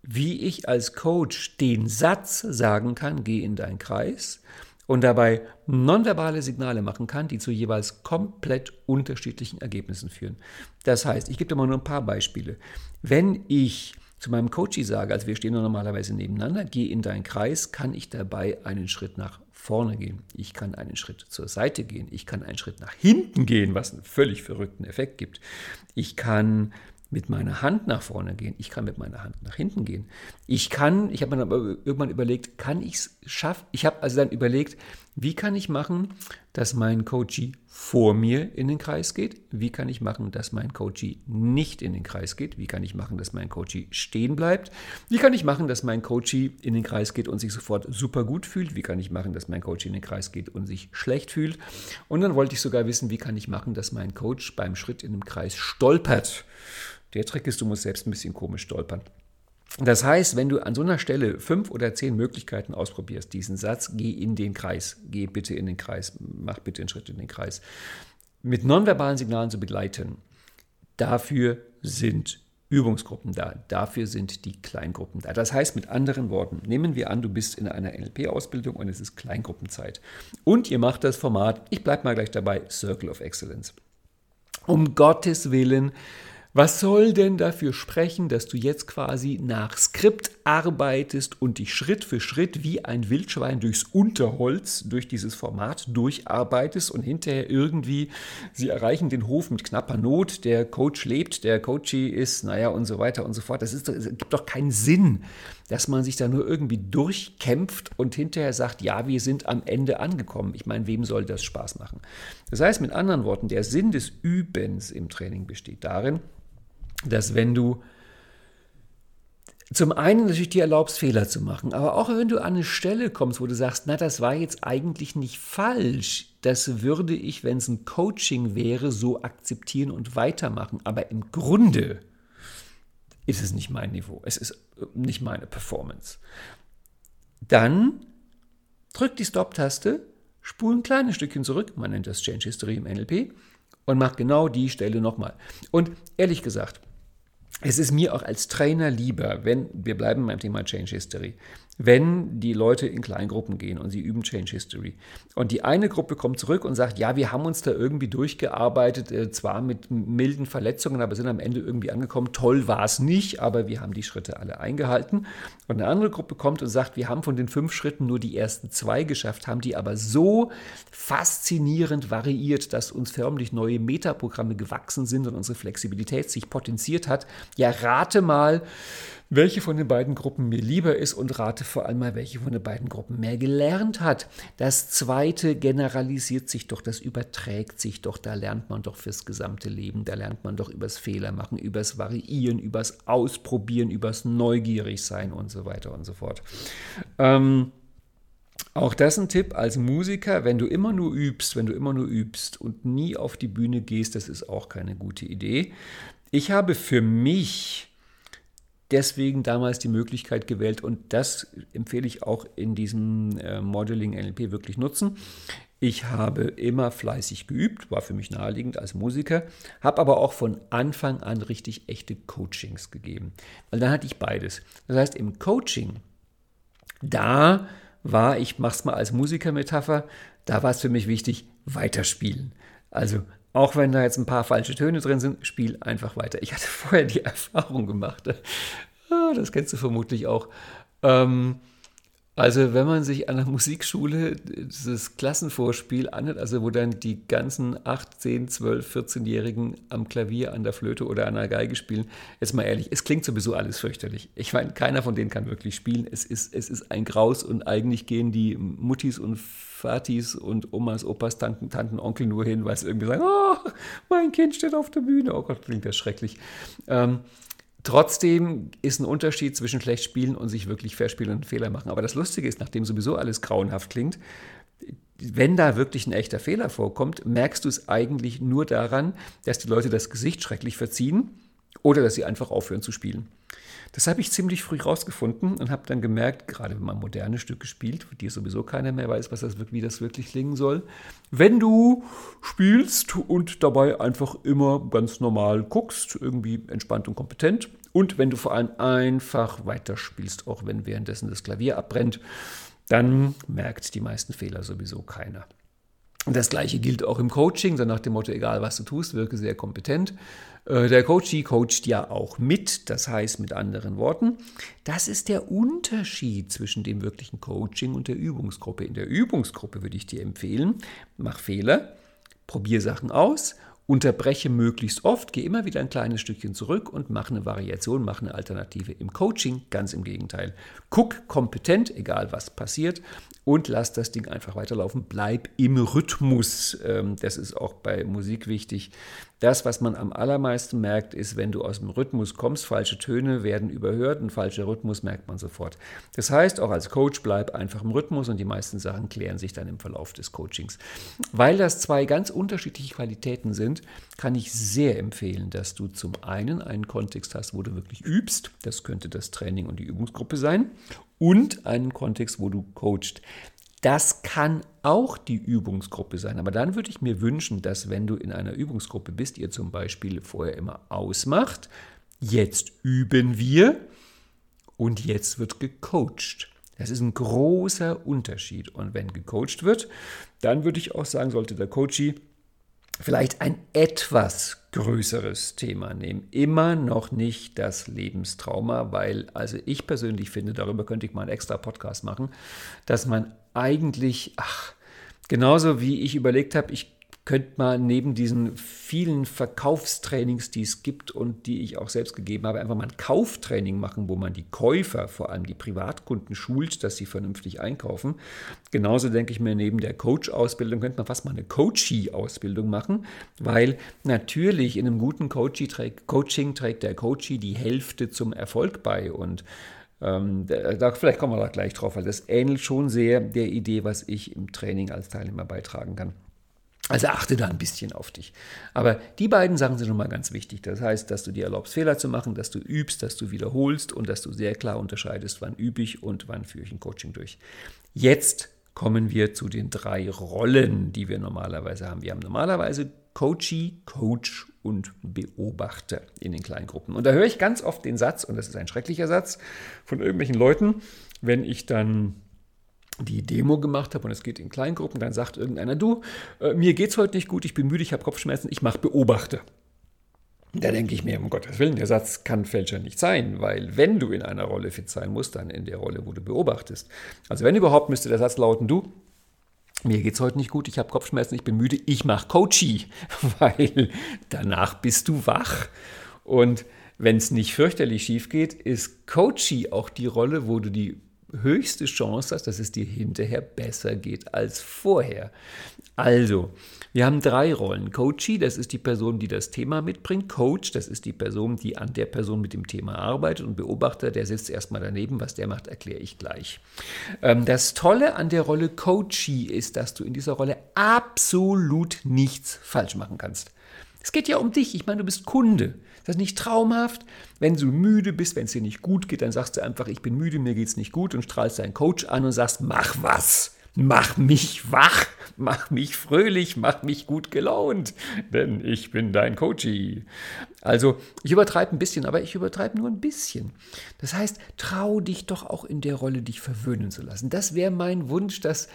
wie ich als Coach den Satz sagen kann, geh in deinen Kreis und dabei nonverbale Signale machen kann, die zu jeweils komplett unterschiedlichen Ergebnissen führen. Das heißt, ich gebe dir mal nur ein paar Beispiele. Wenn ich zu meinem Coachie sage, also wir stehen normalerweise nebeneinander, geh in deinen Kreis, kann ich dabei einen Schritt nach vorne gehen. Ich kann einen Schritt zur Seite gehen. Ich kann einen Schritt nach hinten gehen, was einen völlig verrückten Effekt gibt. Ich kann mit meiner Hand nach vorne gehen. Ich kann mit meiner Hand nach hinten gehen. Ich kann, ich habe mir irgendwann überlegt, kann ich es schaffen? Ich habe also dann überlegt, Wie kann ich machen, dass mein Coachee vor mir in den Kreis geht? Wie kann ich machen, dass mein Coachee nicht in den Kreis geht? Wie kann ich machen, dass mein Coachee stehen bleibt? Wie kann ich machen, dass mein Coachee in den Kreis geht und sich sofort super gut fühlt? Wie kann ich machen, dass mein Coach in den Kreis geht und sich schlecht fühlt? Und dann wollte ich sogar wissen, wie kann ich machen, dass mein Coach beim Schritt in den Kreis stolpert? Der Trick ist, du musst selbst ein bisschen komisch stolpern. Das heißt, wenn du an so einer Stelle fünf oder zehn Möglichkeiten ausprobierst, diesen Satz, geh in den Kreis, geh bitte in den Kreis, mach bitte einen Schritt in den Kreis, mit nonverbalen Signalen zu begleiten, dafür sind Übungsgruppen da, dafür sind die Kleingruppen da. Das heißt mit anderen Worten, nehmen wir an, du bist in einer NLP-Ausbildung und es ist Kleingruppenzeit und ihr macht das Format, ich bleibe mal gleich dabei, Circle of Excellence. Um Gottes Willen, was soll denn dafür sprechen, dass du jetzt quasi nach Skript arbeitest und dich Schritt für Schritt wie ein Wildschwein durchs Unterholz, durch dieses Format durcharbeitest und hinterher irgendwie, sie erreichen den Hof mit knapper Not, der Coach lebt, der Coachee ist, naja und so weiter und so fort. Das, ist, das gibt doch keinen Sinn, dass man sich da nur irgendwie durchkämpft und hinterher sagt, ja, wir sind am Ende angekommen. Ich meine, wem soll das Spaß machen? Das heißt mit anderen Worten, der Sinn des Übens im Training besteht darin, dass wenn du zum einen natürlich dir erlaubst, Fehler zu machen, aber auch wenn du an eine Stelle kommst, wo du sagst, na, das war jetzt eigentlich nicht falsch, das würde ich, wenn es ein Coaching wäre, so akzeptieren und weitermachen. Aber im Grunde ist es nicht mein Niveau, es ist nicht meine Performance. Dann drück die Stop-Taste, spul ein kleines Stückchen zurück, man nennt das Change History im NLP, und mach genau die Stelle nochmal. Und ehrlich gesagt, es ist mir auch als Trainer lieber, wenn, wir bleiben beim Thema Change History, wenn die Leute in Kleingruppen gehen und sie üben Change History und die eine Gruppe kommt zurück und sagt, ja, wir haben uns da irgendwie durchgearbeitet, äh, zwar mit milden Verletzungen, aber sind am Ende irgendwie angekommen, toll war es nicht, aber wir haben die Schritte alle eingehalten. Und eine andere Gruppe kommt und sagt, wir haben von den fünf Schritten nur die ersten zwei geschafft, haben die aber so faszinierend variiert, dass uns förmlich neue Metaprogramme gewachsen sind und unsere Flexibilität sich potenziert hat. Ja, rate mal, welche von den beiden Gruppen mir lieber ist und rate vor allem mal, welche von den beiden Gruppen mehr gelernt hat. Das zweite generalisiert sich doch, das überträgt sich doch, da lernt man doch fürs gesamte Leben, da lernt man doch übers Fehlermachen, übers Variieren, übers Ausprobieren, übers Neugierig sein und so weiter und so fort. Ähm, auch das ein Tipp als Musiker, wenn du immer nur übst, wenn du immer nur übst und nie auf die Bühne gehst, das ist auch keine gute Idee. Ich habe für mich deswegen damals die Möglichkeit gewählt und das empfehle ich auch in diesem äh, Modeling NLP wirklich nutzen. Ich habe immer fleißig geübt, war für mich naheliegend als Musiker, habe aber auch von Anfang an richtig echte Coachings gegeben. Weil dann hatte ich beides. Das heißt, im Coaching, da war, ich mache es mal als Musikermetapher, da war es für mich wichtig, weiterspielen. Also auch wenn da jetzt ein paar falsche Töne drin sind, spiel einfach weiter. Ich hatte vorher die <laughs> Erfahrung gemacht, ah, das kennst du vermutlich auch. Ähm, also wenn man sich an der Musikschule dieses Klassenvorspiel anhört, also wo dann die ganzen 8, 10, 12, 14-Jährigen am Klavier, an der Flöte oder an der Geige spielen, jetzt mal ehrlich, es klingt sowieso alles fürchterlich. Ich meine, keiner von denen kann wirklich spielen. Es ist, es ist ein Graus und eigentlich gehen die Muttis und Vatis und Omas, Opas, Tanten, Tanten, Onkel nur hin, weil sie irgendwie sagen, oh, mein Kind steht auf der Bühne. Oh Gott, klingt das schrecklich. Ähm, Trotzdem ist ein Unterschied zwischen schlecht spielen und sich wirklich verspielen und Fehler machen. Aber das Lustige ist, nachdem sowieso alles grauenhaft klingt, wenn da wirklich ein echter Fehler vorkommt, merkst du es eigentlich nur daran, dass die Leute das Gesicht schrecklich verziehen oder dass sie einfach aufhören zu spielen. Das habe ich ziemlich früh rausgefunden und habe dann gemerkt, gerade wenn man moderne Stücke spielt, für die sowieso keiner mehr weiß, was das, wie das wirklich klingen soll, wenn du spielst und dabei einfach immer ganz normal guckst, irgendwie entspannt und kompetent und wenn du vor allem einfach weiterspielst, auch wenn währenddessen das Klavier abbrennt, dann merkt die meisten Fehler sowieso keiner. Das gleiche gilt auch im Coaching, so nach dem Motto, egal was du tust, wirke sehr kompetent. Äh, der Coachee coacht ja auch mit, das heißt mit anderen Worten, das ist der Unterschied zwischen dem wirklichen Coaching und der Übungsgruppe. In der Übungsgruppe würde ich dir empfehlen, mach Fehler, probier Sachen aus unterbreche möglichst oft, gehe immer wieder ein kleines Stückchen zurück und mache eine Variation, mache eine Alternative. Im Coaching ganz im Gegenteil. Guck kompetent, egal was passiert, und lass das Ding einfach weiterlaufen. Bleib im Rhythmus. Ähm, das ist auch bei Musik wichtig. Das, was man am allermeisten merkt, ist, wenn du aus dem Rhythmus kommst, falsche Töne werden überhört, ein falscher Rhythmus merkt man sofort. Das heißt, auch als Coach bleib einfach im Rhythmus und die meisten Sachen klären sich dann im Verlauf des Coachings. Weil das zwei ganz unterschiedliche Qualitäten sind, kann ich sehr empfehlen, dass du zum einen einen Kontext hast, wo du wirklich übst, das könnte das Training und die Übungsgruppe sein, und einen Kontext, wo du coachst. Das kann auch die Übungsgruppe sein. Aber dann würde ich mir wünschen, dass wenn du in einer Übungsgruppe bist, ihr zum Beispiel vorher immer ausmacht, jetzt üben wir und jetzt wird gecoacht. Das ist ein großer Unterschied. Und wenn gecoacht wird, dann würde ich auch sagen, sollte der Coachie vielleicht ein etwas größeres Thema nehmen. Immer noch nicht das Lebenstrauma, weil also ich persönlich finde, darüber könnte ich mal einen extra Podcast machen, dass man eigentlich, ach, genauso wie ich überlegt habe, ich könnte man neben diesen vielen Verkaufstrainings, die es gibt und die ich auch selbst gegeben habe, einfach mal ein Kauftraining machen, wo man die Käufer, vor allem die Privatkunden, schult, dass sie vernünftig einkaufen. Genauso denke ich mir, neben der Coach-Ausbildung könnte man fast mal eine Coachee-Ausbildung machen, weil natürlich in einem guten Coaching trägt, der Coachee die Hälfte zum Erfolg bei und ähm, da, vielleicht kommen wir da gleich drauf, weil das ähnelt schon sehr der Idee, was ich im Training als Teilnehmer beitragen kann. Also achte da ein bisschen auf dich. Aber die beiden Sachen sind schon mal ganz wichtig. Das heißt, dass du dir erlaubst, Fehler zu machen, dass du übst, dass du wiederholst und dass du sehr klar unterscheidest, wann übe ich und wann führe ich ein Coaching durch. Jetzt kommen wir zu den drei Rollen, die wir normalerweise haben. Wir haben normalerweise Coachee, Coach und Beobachter in den kleinen Gruppen. Und da höre ich ganz oft den Satz, und das ist ein schrecklicher Satz, von irgendwelchen Leuten, wenn ich dann die Demo gemacht habe und es geht in Kleingruppen, dann sagt irgendeiner, du, äh, mir es heute nicht gut, ich bin müde, ich habe Kopfschmerzen, ich mache Beobachter. Da denke ich mir, um Gottes Willen, der Satz kann Fälscher nicht sein, weil wenn du in einer Rolle fit sein musst, dann in der Rolle, wo du beobachtest. Also wenn überhaupt, müsste der Satz lauten, du, mir geht es heute nicht gut, ich habe Kopfschmerzen, ich bin müde, ich mache Coachie, <laughs> weil danach bist du wach. Und wenn es nicht fürchterlich schief geht, ist Coachie auch die Rolle, wo du die höchste Chance hast, dass es dir hinterher besser geht als vorher. Also, wir haben drei Rollen. Coachee, das ist die Person, die das Thema mitbringt. Coach, das ist die Person, die an der Person mit dem Thema arbeitet. Und Beobachter, der sitzt erstmal daneben. Was der macht, erkläre ich gleich. Ähm, das Tolle an der Rolle Coachee ist, dass du in dieser Rolle absolut nichts falsch machen kannst. Es geht ja um dich. Ich meine, du bist Kunde. Ist das nicht traumhaft? Wenn du müde bist, wenn es dir nicht gut geht, dann sagst du einfach, ich bin müde, mir geht es nicht gut und strahlst deinen Coach an und sagst, mach was. Mach mich wach, mach mich fröhlich, mach mich gut gelaunt, denn ich bin dein Coachie. Also, ich übertreibe ein bisschen, aber ich übertreibe nur ein bisschen. Das heißt, trau dich doch auch in der Rolle, dich verwöhnen zu lassen. Das wäre mein Wunsch, dass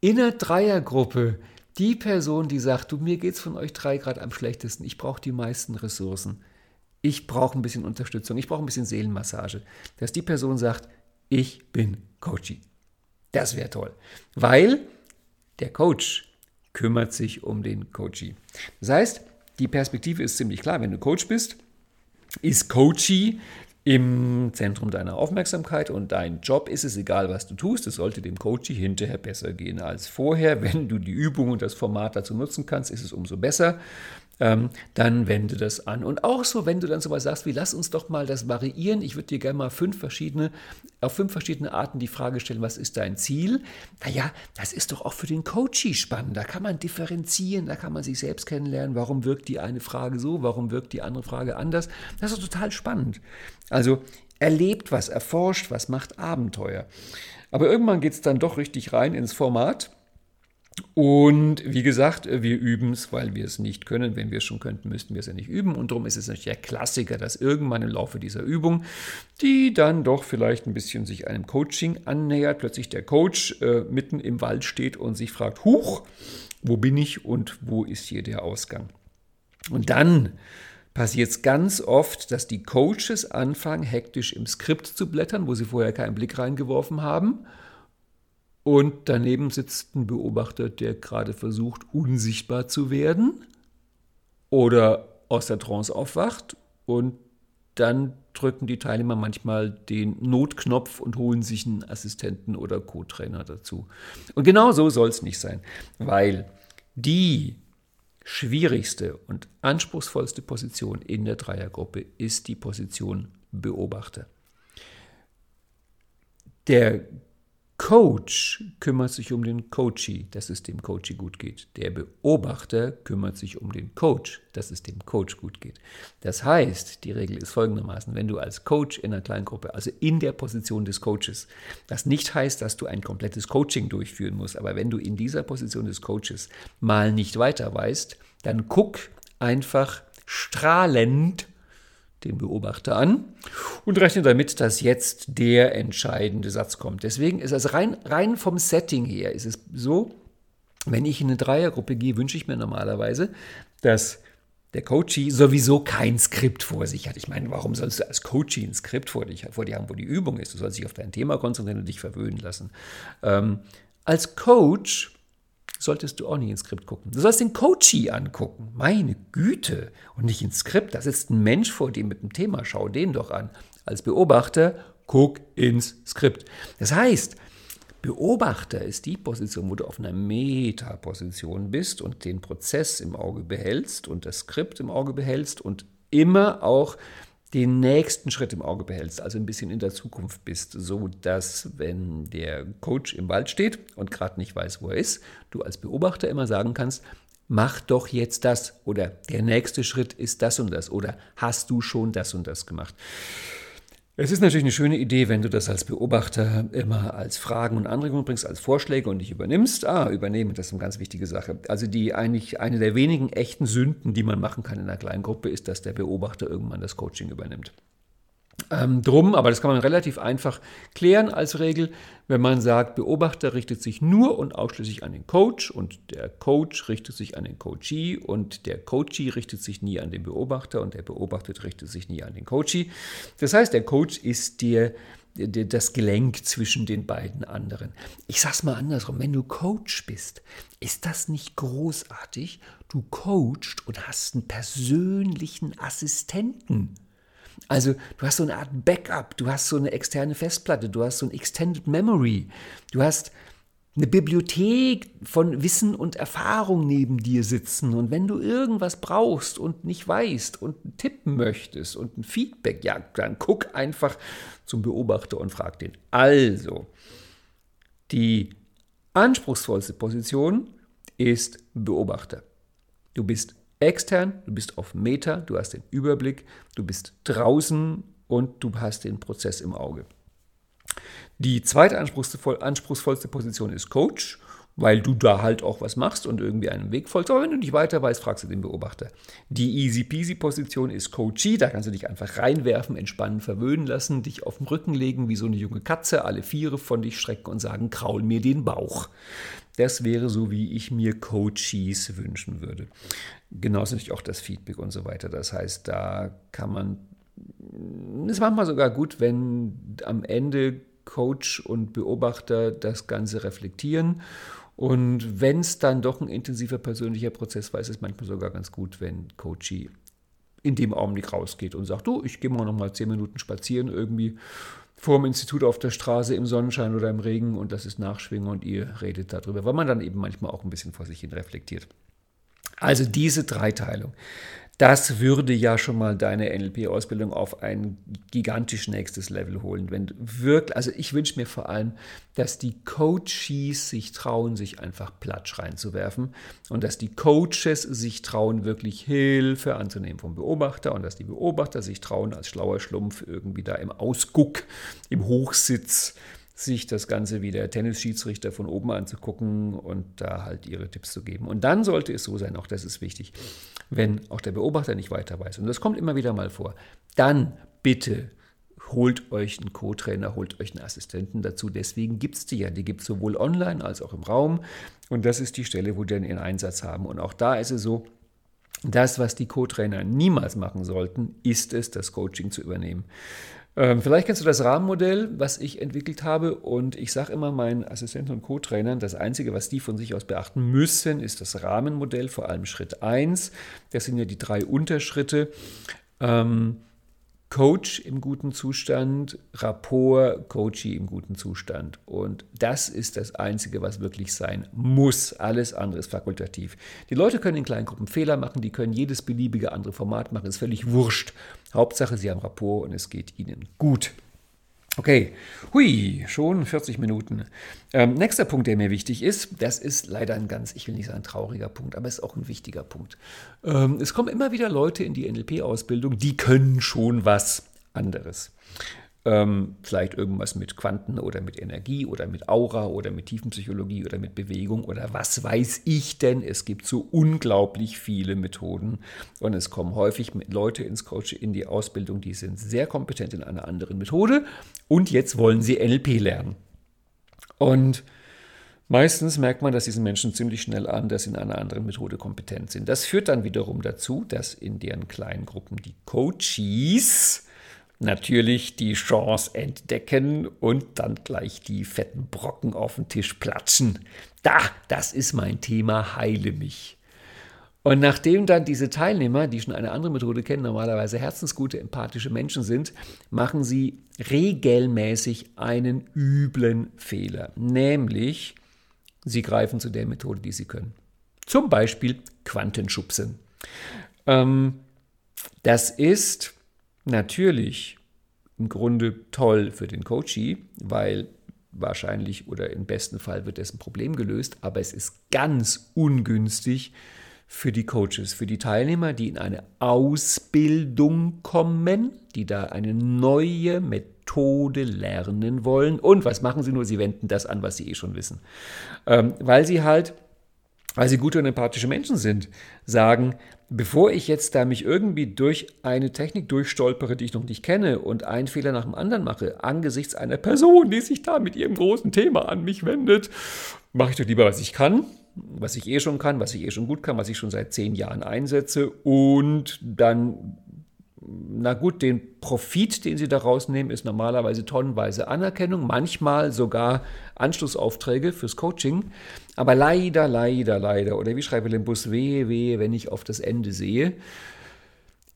in einer Dreiergruppe die Person, die sagt, du, mir geht es von euch drei gerade am schlechtesten, ich brauche die meisten Ressourcen, ich brauche ein bisschen Unterstützung, ich brauche ein bisschen Seelenmassage, dass die Person sagt, ich bin Coachie. Das wäre toll, weil der Coach kümmert sich um den Coachie. Das heißt, die Perspektive ist ziemlich klar, wenn du Coach bist, ist Coachie im Zentrum deiner Aufmerksamkeit und dein Job ist es, egal was du tust, es sollte dem Coachie hinterher besser gehen als vorher. Wenn du die Übung und das Format dazu nutzen kannst, ist es umso besser ähm, dann wende das an. Und auch so, wenn du dann sowas sagst wie, lass uns doch mal das variieren. Ich würde dir gerne mal fünf verschiedene, auf fünf verschiedene Arten die Frage stellen, was ist dein Ziel? Naja, das ist doch auch für den Coachie spannend. Da kann man differenzieren, da kann man sich selbst kennenlernen. Warum wirkt die eine Frage so? Warum wirkt die andere Frage anders? Das ist total spannend. Also erlebt was, erforscht was, macht Abenteuer. Aber irgendwann geht es dann doch richtig rein ins Format. Und wie gesagt, wir üben es, weil wir es nicht können. Wenn wir es schon könnten, müssten wir es ja nicht üben. Und darum ist es natürlich der Klassiker, dass irgendwann im Laufe dieser Übung, die dann doch vielleicht ein bisschen sich einem Coaching annähert, plötzlich der Coach äh, mitten im Wald steht und sich fragt, huch, wo bin ich und wo ist hier der Ausgang? Und dann passiert es ganz oft, dass die Coaches anfangen, hektisch im Skript zu blättern, wo sie vorher keinen Blick reingeworfen haben und daneben sitzt ein Beobachter, der gerade versucht, unsichtbar zu werden. oder aus der Trance aufwacht und dann drücken die Teilnehmer manchmal den Notknopf und holen sich einen Assistenten oder Co-Trainer dazu. Und genau so soll es nicht sein, weil die schwierigste und anspruchsvollste Position in der Dreiergruppe ist die Position Beobachter. Der Coach kümmert sich um den Coachee, dass es dem Coachee gut geht. Der Beobachter kümmert sich um den Coach, dass es dem Coach gut geht. Das heißt, die Regel ist folgendermaßen, wenn du als Coach in einer Kleingruppe, also in der Position des Coaches, das nicht heißt, dass du ein komplettes Coaching durchführen musst, aber wenn du in dieser Position des Coaches mal nicht weiter weißt, dann guck einfach strahlend den Beobachter an und rechne damit, dass jetzt der entscheidende Satz kommt. Deswegen ist es rein, rein vom Setting her, ist es so, wenn ich in eine Dreiergruppe gehe, wünsche ich mir normalerweise, dass der Coachie sowieso kein Skript vor sich hat. Ich meine, warum sollst du als Coachie ein Skript vor, dich, vor dir haben, wo die Übung ist? Du sollst dich auf dein Thema konzentrieren und dich verwöhnen lassen. Ähm, als Coach solltest du auch nicht ins Skript gucken. Du sollst den Coachie angucken. Meine Güte. Und nicht ins Skript. Da sitzt ein Mensch vor dir mit dem Thema. Schau den doch an. Als Beobachter, guck ins Skript. Das heißt, Beobachter ist die Position, wo du auf einer Metaposition bist und den Prozess im Auge behältst und das Skript im Auge behältst und immer auch den nächsten Schritt im Auge behältst, also ein bisschen in der Zukunft bist, so dass wenn der Coach im Wald steht und gerade nicht weiß, wo er ist, du als Beobachter immer sagen kannst, mach doch jetzt das oder der nächste Schritt ist das und das oder hast du schon das und das gemacht. Es ist natürlich eine schöne Idee, wenn du das als Beobachter immer als Fragen und Anregungen bringst, als Vorschläge und dich übernimmst. Ah, übernehmen, das ist eine ganz wichtige Sache. Also die eigentlich eine der wenigen echten Sünden, die man machen kann in einer kleinen Gruppe, ist, dass der Beobachter irgendwann das Coaching übernimmt. Ähm, drum, aber das kann man relativ einfach klären als Regel, wenn man sagt, Beobachter richtet sich nur und ausschließlich an den Coach und der Coach richtet sich an den Coachee und der Coachee richtet sich nie an den Beobachter und der Beobachter richtet sich nie an den Coachee. Das heißt, der Coach ist dir das Gelenk zwischen den beiden anderen. Ich sag's mal andersrum, wenn du Coach bist, ist das nicht großartig? Du coachst und hast einen persönlichen Assistenten. Also du hast so eine Art Backup, du hast so eine externe Festplatte, du hast so ein Extended Memory, du hast eine Bibliothek von Wissen und Erfahrung neben dir sitzen. Und wenn du irgendwas brauchst und nicht weißt und tippen möchtest und ein Feedback, ja, dann guck einfach zum Beobachter und frag den. Also, die anspruchsvollste Position ist Beobachter. Du bist extern, du bist auf Meta, du hast den Überblick, du bist draußen und du hast den Prozess im Auge. Die zweite anspruchsvollste Position ist Coach, weil du da halt auch was machst und irgendwie einen Weg folgst. Aber wenn du nicht weiter weißt, fragst du den Beobachter. Die easy peasy Position ist Coachee, da kannst du dich einfach reinwerfen, entspannen, verwöhnen lassen, dich auf den Rücken legen wie so eine junge Katze, alle Viere von dich strecken und sagen, kraul mir den Bauch. Das wäre so, wie ich mir Coaches wünschen würde. Genauso natürlich auch das Feedback und so weiter. Das heißt, da kann man, es ist manchmal sogar gut, wenn am Ende Coach und Beobachter das Ganze reflektieren. Und wenn es dann doch ein intensiver persönlicher Prozess war, ist es manchmal sogar ganz gut, wenn Coachie in dem Augenblick rausgeht und sagt, du, ich gehe mal noch mal zehn Minuten spazieren irgendwie vor dem Institut auf der Straße im Sonnenschein oder im Regen und das ist Nachschwingen und ihr redet darüber, weil man dann eben manchmal auch ein bisschen vor sich hin reflektiert. Also diese Dreiteilung. Das würde ja schon mal deine NLP-Ausbildung auf ein gigantisch nächstes Level holen. Wenn wirklich, also ich wünsche mir vor allem, dass die Coaches sich trauen, sich einfach Platsch reinzuwerfen und dass die Coaches sich trauen, wirklich Hilfe anzunehmen vom Beobachter und dass die Beobachter sich trauen, als schlauer Schlumpf irgendwie da im Ausguck, im Hochsitz sich das Ganze wie der Tennisschiedsrichter von oben anzugucken und da halt ihre Tipps zu geben. Und dann sollte es so sein, auch das ist wichtig, wenn auch der Beobachter nicht weiter weiß, und das kommt immer wieder mal vor, dann bitte holt euch einen Co-Trainer, holt euch einen Assistenten dazu. Deswegen gibt es die ja. Die gibt es sowohl online als auch im Raum. Und das ist die Stelle, wo die dann ihren Einsatz haben. Und auch da ist es so, das, was die Co-Trainer niemals machen sollten, ist es, das Coaching zu übernehmen. Ähm, vielleicht kennst du das Rahmenmodell, was ich entwickelt habe. Und ich sage immer meinen Assistenten und Co-Trainern, das Einzige, was die von sich aus beachten müssen, ist das Rahmenmodell, vor allem Schritt 1. Das sind ja die drei Unterschritte. Ähm, Coach im guten Zustand, Rapport, Coachee im guten Zustand. Und das ist das Einzige, was wirklich sein muss. Alles andere ist fakultativ. Die Leute können in kleinen Gruppen Fehler machen, die können jedes beliebige andere Format machen, ist völlig wurscht. Hauptsache, sie haben Rapport und es geht ihnen gut. Okay, hui, schon 40 Minuten. Ähm, nächster Punkt, der mir wichtig ist, das ist leider ein ganz, ich will nicht sagen trauriger Punkt, aber es ist auch ein wichtiger Punkt. Ähm, es kommen immer wieder Leute in die NLP-Ausbildung, die können schon was anderes. Ähm, vielleicht irgendwas mit Quanten oder mit Energie oder mit Aura oder mit Tiefenpsychologie oder mit Bewegung oder was weiß ich denn. Es gibt so unglaublich viele Methoden und es kommen häufig Leute ins Coaching in die Ausbildung, die sind sehr kompetent in einer anderen Methode und jetzt wollen sie NLP lernen. Und Meistens merkt man, dass diese Menschen ziemlich schnell an, dass sie in einer anderen Methode kompetent sind. Das führt dann wiederum dazu, dass in deren kleinen Gruppen die Coaches natürlich die Chance entdecken und dann gleich die fetten Brocken auf den Tisch platschen. Da, das ist mein Thema, heile mich. Und nachdem dann diese Teilnehmer, die schon eine andere Methode kennen, normalerweise herzensgute, empathische Menschen sind, machen sie regelmäßig einen üblen Fehler. Nämlich, sie greifen zu der Methode, die sie können. Zum Beispiel Quantenschubsen. Ähm, das ist natürlich im Grunde toll für den Coachee, weil wahrscheinlich oder im besten Fall wird dessen Problem gelöst, aber es ist ganz ungünstig für die Coaches, für die Teilnehmer, die in eine Ausbildung kommen, die da eine neue Methode lernen wollen. Und was machen sie nur? Sie wenden das an, was sie eh schon wissen. Ähm, weil sie halt weil sie gute und empathische Menschen sind, sagen, bevor ich jetzt da mich irgendwie durch eine Technik durchstolpere, die ich noch nicht kenne und einen Fehler nach dem anderen mache, angesichts einer Person, die sich da mit ihrem großen Thema an mich wendet, mache ich doch lieber, was ich kann, was ich eh schon kann, was ich eh schon gut kann, was ich schon seit zehn Jahren einsetze und dann na gut, den Profit, den sie daraus nehmen, ist normalerweise tonnenweise Anerkennung, manchmal sogar Anschlussaufträge fürs Coaching. Aber leider, leider, leider, oder wie schreibe den Bus, wehe, wehe, wenn ich auf das Ende sehe,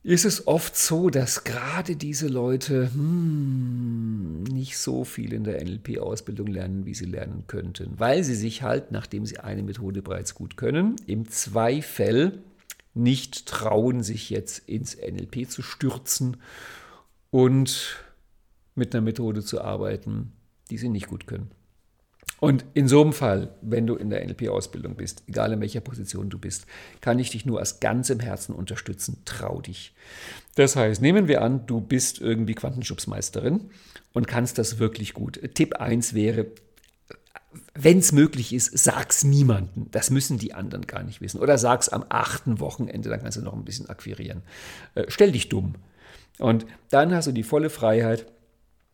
ist es oft so, dass gerade diese Leute hm, nicht so viel in der NLP-Ausbildung lernen, wie sie lernen könnten, weil sie sich halt, nachdem sie eine Methode bereits gut können, im Zweifel nicht trauen, sich jetzt ins NLP zu stürzen und mit einer Methode zu arbeiten, die sie nicht gut können. Und in so einem Fall, wenn du in der NLP-Ausbildung bist, egal in welcher Position du bist, kann ich dich nur aus ganzem Herzen unterstützen. Trau dich. Das heißt, nehmen wir an, du bist irgendwie Quantenschubsmeisterin und kannst das wirklich gut. Tipp 1 wäre, wenn es möglich ist, sag's niemandem. Das müssen die anderen gar nicht wissen. Oder sag's am achten Wochenende, dann kannst du noch ein bisschen akquirieren. Äh, stell dich dumm. Und dann hast du die volle Freiheit,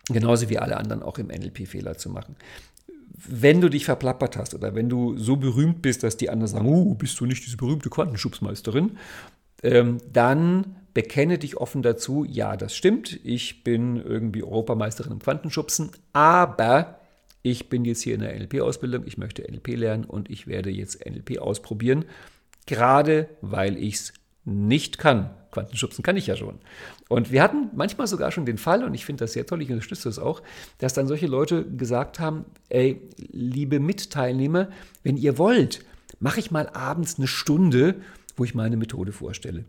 genauso wie alle anderen auch im NLP Fehler zu machen. Wenn du dich verplappert hast oder wenn du so berühmt bist, dass die anderen sagen, oh, bist du nicht diese berühmte Quantenschubsmeisterin, ähm, dann bekenne dich offen dazu, ja, das stimmt, ich bin irgendwie Europameisterin im Quantenschubsen, aber ich bin jetzt hier in der NLP-Ausbildung, ich möchte NLP lernen und ich werde jetzt NLP ausprobieren, gerade weil ich es nicht kann. Quantenschubsen kann ich ja schon. Und wir hatten manchmal sogar schon den Fall, und ich finde das sehr toll, ich unterstütze das auch, dass dann solche Leute gesagt haben, ey, liebe Mitteilnehmer, wenn ihr wollt, mache ich mal abends eine Stunde, wo ich meine Methode vorstelle.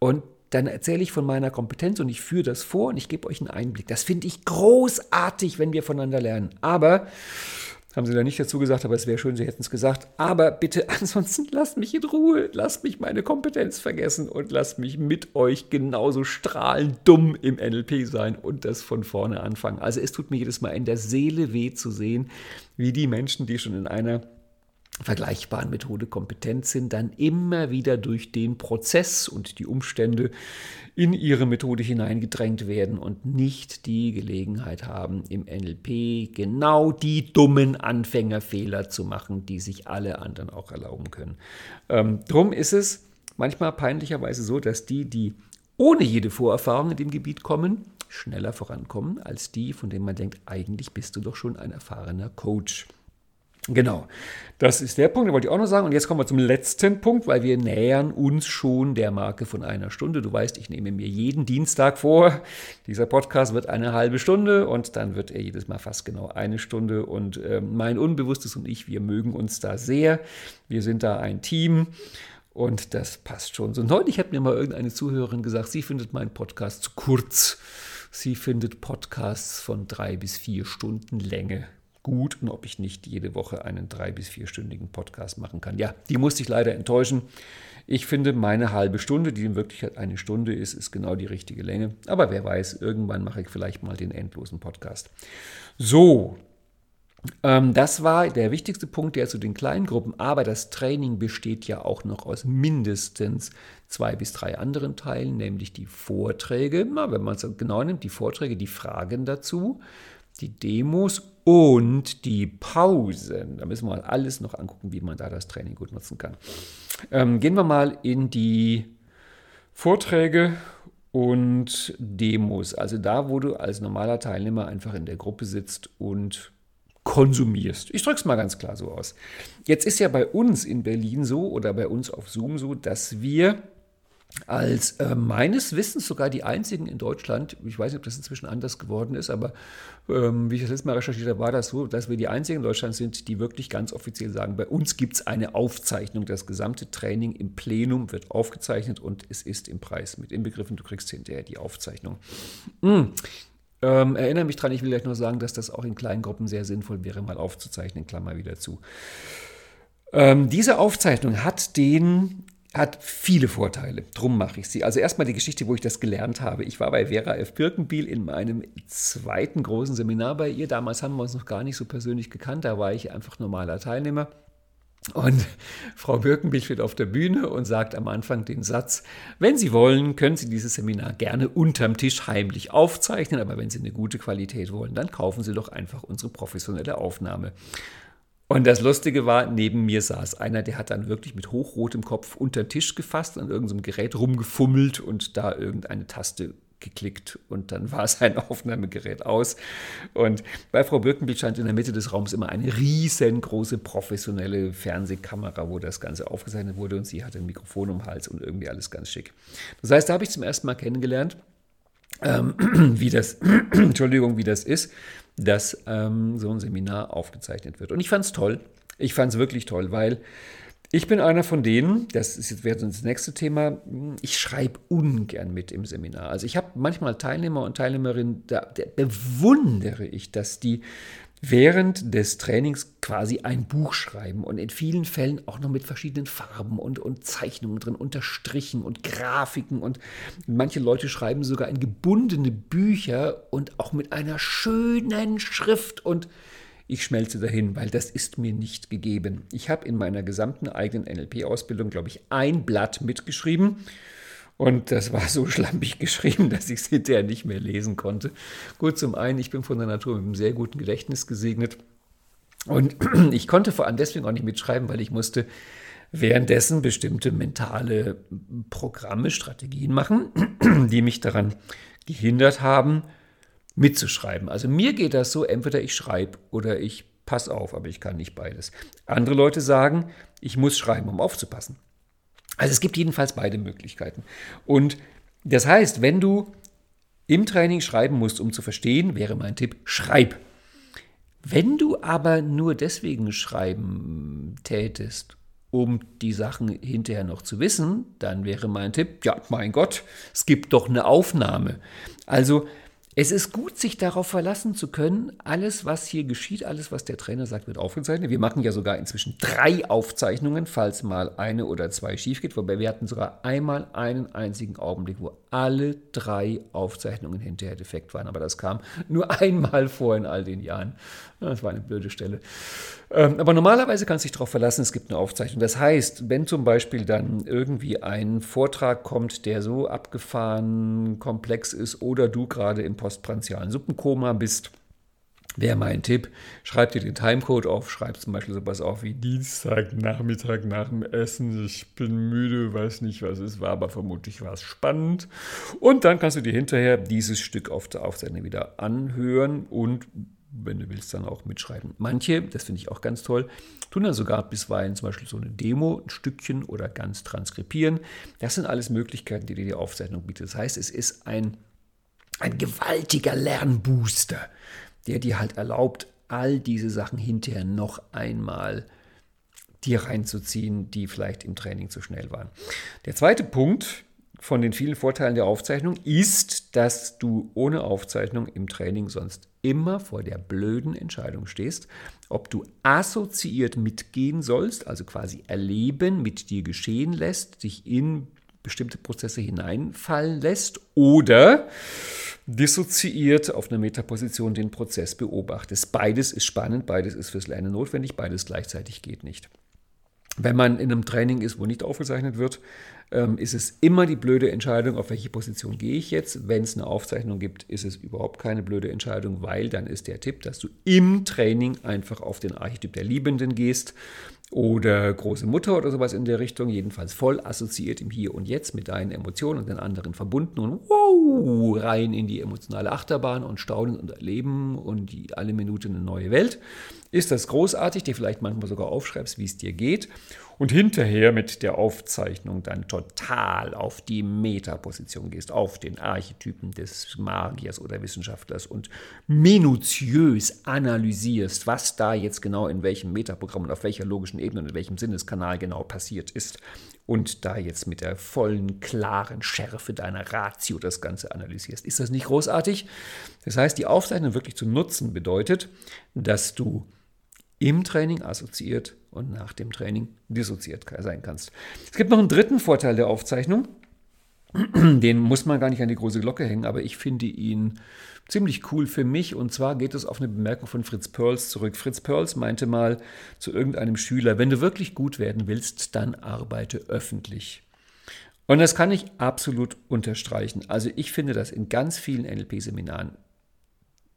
Und dann erzähle ich von meiner Kompetenz und ich führe das vor und ich gebe euch einen Einblick. Das finde ich großartig, wenn wir voneinander lernen. Aber, haben sie da nicht dazu gesagt, aber es wäre schön, sie hätten es gesagt. Aber bitte, <laughs> ansonsten lasst mich in Ruhe, lasst mich meine Kompetenz vergessen und lasst mich mit euch genauso strahlend dumm im NLP sein und das von vorne anfangen. Also es tut mir jedes Mal in der Seele weh zu sehen, wie die Menschen, die schon in einer vergleichbaren Methode kompetent sind, dann immer wieder durch den Prozess und die Umstände in ihre Methode hineingedrängt werden und nicht die Gelegenheit haben, im NLP genau die dummen Anfängerfehler zu machen, die sich alle anderen auch erlauben können. Ähm, drum ist es manchmal peinlicherweise so, dass die, die ohne jede Vorerfahrung in dem Gebiet kommen, schneller vorankommen als die, von denen man denkt, eigentlich bist du doch schon ein erfahrener Coach. Genau, das ist der Punkt, den wollte ich auch noch sagen. Und jetzt kommen wir zum letzten Punkt, weil wir nähern uns schon der Marke von einer Stunde. Du weißt, ich nehme mir jeden Dienstag vor, dieser Podcast wird eine halbe Stunde und dann wird er jedes Mal fast genau eine Stunde. Und äh, mein Unbewusstes und ich, wir mögen uns da sehr. Wir sind da ein Team. Und das passt schon. So neulich hat mir mal irgendeine Zuhörerin gesagt, sie findet meinen Podcast zu kurz. Sie findet Podcasts von drei bis vier Stunden Länge gut und ob ich nicht jede Woche einen drei- bis vierstündigen Podcast machen kann. Ja, die musste ich leider enttäuschen. Ich finde, meine halbe Stunde, die in Wirklichkeit eine Stunde ist, ist genau die richtige Länge. Aber wer weiß, irgendwann mache ich vielleicht mal den endlosen Podcast. So, ähm, das war der wichtigste Punkt, der zu den kleinen Gruppen. Aber das Training besteht ja auch noch aus mindestens zwei bis drei anderen Teilen, nämlich die Vorträge, na, wenn man es genau nimmt, die Vorträge, die Fragen dazu, die Demos und die Pausen. Da müssen wir mal alles noch angucken, wie man da das Training gut nutzen kann. Ähm, gehen wir mal in die Vorträge und Demos. Also da, wo du als normaler Teilnehmer einfach in der Gruppe sitzt und konsumierst. Ich drücke es mal ganz klar so aus. Jetzt ist ja bei uns in Berlin so oder bei uns auf Zoom so, dass wir als äh, meines Wissens sogar die einzigen in Deutschland, ich weiß nicht, ob das inzwischen anders geworden ist, aber ähm, wie ich das letzte Mal recherchiert habe, war das so, dass wir die einzigen in Deutschland sind, die wirklich ganz offiziell sagen, bei uns gibt es eine Aufzeichnung. Das gesamte Training im Plenum wird aufgezeichnet und es ist im Preis mit inbegriffen. Du kriegst hinterher die Aufzeichnung. Mm. Ähm, erinnere mich dran, ich will gleich noch sagen, dass das auch in kleinen Gruppen sehr sinnvoll wäre, mal aufzuzeichnen, Klammer wieder zu. Ähm, diese Aufzeichnung hat den hat viele Vorteile. Drum mache ich sie. Also erstmal die Geschichte, wo ich das gelernt habe. Ich war bei Vera F. Birkenbiel in meinem zweiten großen Seminar bei ihr. Damals haben wir uns noch gar nicht so persönlich gekannt. Da war ich einfach normaler Teilnehmer. Und <laughs> Frau Birkenbiel steht auf der Bühne und sagt am Anfang den Satz, wenn Sie wollen, können Sie dieses Seminar gerne unterm Tisch heimlich aufzeichnen, aber wenn Sie eine gute Qualität wollen, dann kaufen Sie doch einfach unsere professionelle Aufnahme. Und das Lustige war, neben mir saß einer, der hat dann wirklich mit hochrotem Kopf unter den Tisch gefasst, an irgendeinem Gerät rumgefummelt und da irgendeine Taste geklickt und dann war <laughs> sein Aufnahmegerät aus. Und bei Frau Birkenbild stand in der Mitte des Raums immer eine riesengroße professionelle Fernsehkamera, wo das Ganze aufgezeichnet wurde und sie hatte ein Mikrofon um den Hals und irgendwie alles ganz schick. Das heißt, da habe ich zum ersten Mal kennengelernt, ähm, <clears throat> wie das, <clears throat> Entschuldigung, wie das ist, dass ähm, so ein Seminar aufgezeichnet wird. Und ich fand es toll. Ich fand es wirklich toll, weil ich bin einer von denen, das ist jetzt wäre das nächste Thema, ich schreibe ungern mit im Seminar. Also ich habe manchmal Teilnehmer und Teilnehmerinnen, da, da bewundere ich, dass die während des Trainings quasi ein Buch schreiben und in vielen Fällen auch noch mit verschiedenen Farben und, und Zeichnungen drin, unterstrichen und Grafiken und manche Leute schreiben sogar in gebundene Bücher und auch mit einer schönen Schrift und ich schmelze dahin, weil das ist mir nicht gegeben. Ich habe in meiner gesamten eigenen NLP-Ausbildung, glaube ich, ein Blatt mitgeschrieben und das war so schlampig <laughs> geschrieben, dass ich es hinterher nicht mehr lesen konnte. Gut, zum einen, ich bin von der Natur mit einem sehr guten Gedächtnis gesegnet. Und <clears throat> ich konnte vor allem deswegen auch nicht mitschreiben, weil ich musste währenddessen bestimmte mentale Programme, Strategien machen, <clears throat> die mich daran gehindert haben, mitzuschreiben. Also mir geht das so, entweder ich schreibe oder ich passe auf, aber ich kann nicht beides. Andere Leute sagen, ich muss schreiben, um aufzupassen. Also es gibt jedenfalls beide Möglichkeiten. Und das heißt, wenn du im Training schreiben musst, um zu verstehen, wäre mein Tipp, schreib. Wenn du aber nur deswegen schreiben tätest, um die Sachen hinterher noch zu wissen, dann wäre mein Tipp, ja, mein Gott, es gibt doch eine Aufnahme. Also es ist gut, sich darauf verlassen zu können, alles, was hier geschieht, alles, was der Trainer sagt, wird aufgezeichnet. Wir machen ja sogar inzwischen drei Aufzeichnungen, falls mal eine oder zwei schief geht. Wobei wir hatten sogar einmal einen einzigen Augenblick, wo alle drei Aufzeichnungen hinterher defekt waren. Aber das kam nur <laughs> einmal vor in all den Jahren. Das war eine blöde Stelle. Ähm, aber normalerweise kannst du dich darauf verlassen, es gibt eine Aufzeichnung. Das heißt, wenn zum Beispiel dann irgendwie ein Vortrag kommt, der so abgefahren komplex ist oder du gerade im postpranzialen Suppenkoma bist, Wäre mein Tipp, schreib dir den Timecode auf, schreib zum Beispiel sowas auf wie Dienstagnachmittag nach dem Essen, ich bin müde, weiß nicht, was es war, aber vermutlich war es spannend. Und dann kannst du dir hinterher dieses Stück auf der Aufzeichnung wieder anhören und wenn du willst, dann auch mitschreiben. Manche, das finde ich auch ganz toll, tun dann sogar bisweilen zum Beispiel so eine Demo, ein Stückchen oder ganz transkribieren. Das sind alles Möglichkeiten, die dir die Aufzeichnung bietet. Das heißt, es ist ein, ein gewaltiger Lernbooster der dir halt erlaubt, all diese Sachen hinterher noch einmal dir reinzuziehen, die vielleicht im Training zu schnell waren. Der zweite Punkt von den vielen Vorteilen der Aufzeichnung ist, dass du ohne Aufzeichnung im Training sonst immer vor der blöden Entscheidung stehst, ob du assoziiert mitgehen sollst, also quasi erleben, mit dir geschehen lässt, dich in bestimmte Prozesse hineinfallen lässt oder dissoziiert auf einer Metaposition den Prozess beobachtest. Beides ist spannend, beides ist fürs Lernen notwendig, beides gleichzeitig geht nicht. Wenn man in einem Training ist, wo nicht aufgezeichnet wird, ähm, ist es immer die blöde Entscheidung, auf welche Position gehe ich jetzt. Wenn es eine Aufzeichnung gibt, ist es überhaupt keine blöde Entscheidung, weil dann ist der Tipp, dass du im Training einfach auf den Archetyp der Liebenden gehst oder große Mutter oder sowas in der Richtung, jedenfalls voll assoziiert im Hier und Jetzt mit deinen Emotionen und den anderen verbunden und wow, rein in die emotionale Achterbahn und staunen und erleben und die, alle Minute eine neue Welt. Ist das großartig, dir vielleicht manchmal sogar aufschreibst, wie es dir geht und hinterher mit der Aufzeichnung dann total auf die Metaposition gehst, auf den Archetypen des Magiers oder Wissenschaftlers und minutiös analysierst, was da jetzt genau in welchem Metaprogramm und auf welcher logischen Ebene und in welchem Sinneskanal genau passiert ist und da jetzt mit der vollen, klaren Schärfe deiner Ratio das Ganze analysierst. Ist das nicht großartig? Das heißt, die Aufzeichnung wirklich zu nutzen bedeutet, dass du im Training assoziiert und nach dem Training dissoziiert sein kannst. Es gibt noch einen dritten Vorteil der Aufzeichnung. <clears throat> Den muss man gar nicht an die große Glocke hängen, aber ich finde ihn ziemlich cool für mich. Und zwar geht es auf eine Bemerkung von Fritz Perls zurück. Fritz Perls meinte mal zu irgendeinem Schüler, wenn du wirklich gut werden willst, dann arbeite öffentlich. Und das kann ich absolut unterstreichen. Also ich finde das in ganz vielen NLP-Seminaren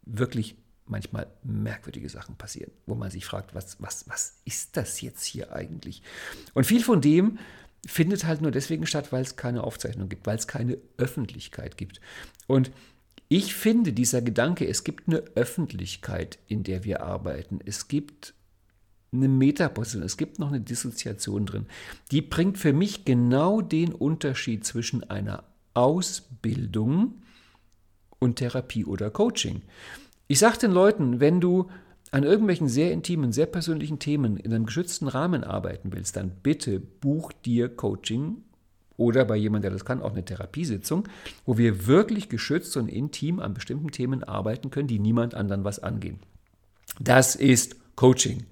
wirklich manchmal merkwürdige Sachen passieren, wo man sich fragt, was, was, was ist das jetzt hier eigentlich? Und viel von dem findet halt nur deswegen statt, weil es keine Aufzeichnung gibt, weil es keine Öffentlichkeit gibt. Und ich finde, dieser Gedanke, es gibt eine Öffentlichkeit, in der wir arbeiten, es gibt eine Metaposition, es gibt noch eine Dissoziation drin, die bringt für mich genau den Unterschied zwischen einer Ausbildung und Therapie oder Coaching. Ich sage den Leuten, wenn du an irgendwelchen sehr intimen, sehr persönlichen Themen in einem geschützten Rahmen arbeiten willst, dann bitte buch dir Coaching oder bei jemandem, der das kann, auch eine Therapiesitzung, wo wir wirklich geschützt und intim an bestimmten Themen arbeiten können, die niemand anderen was angehen. Das ist Coaching.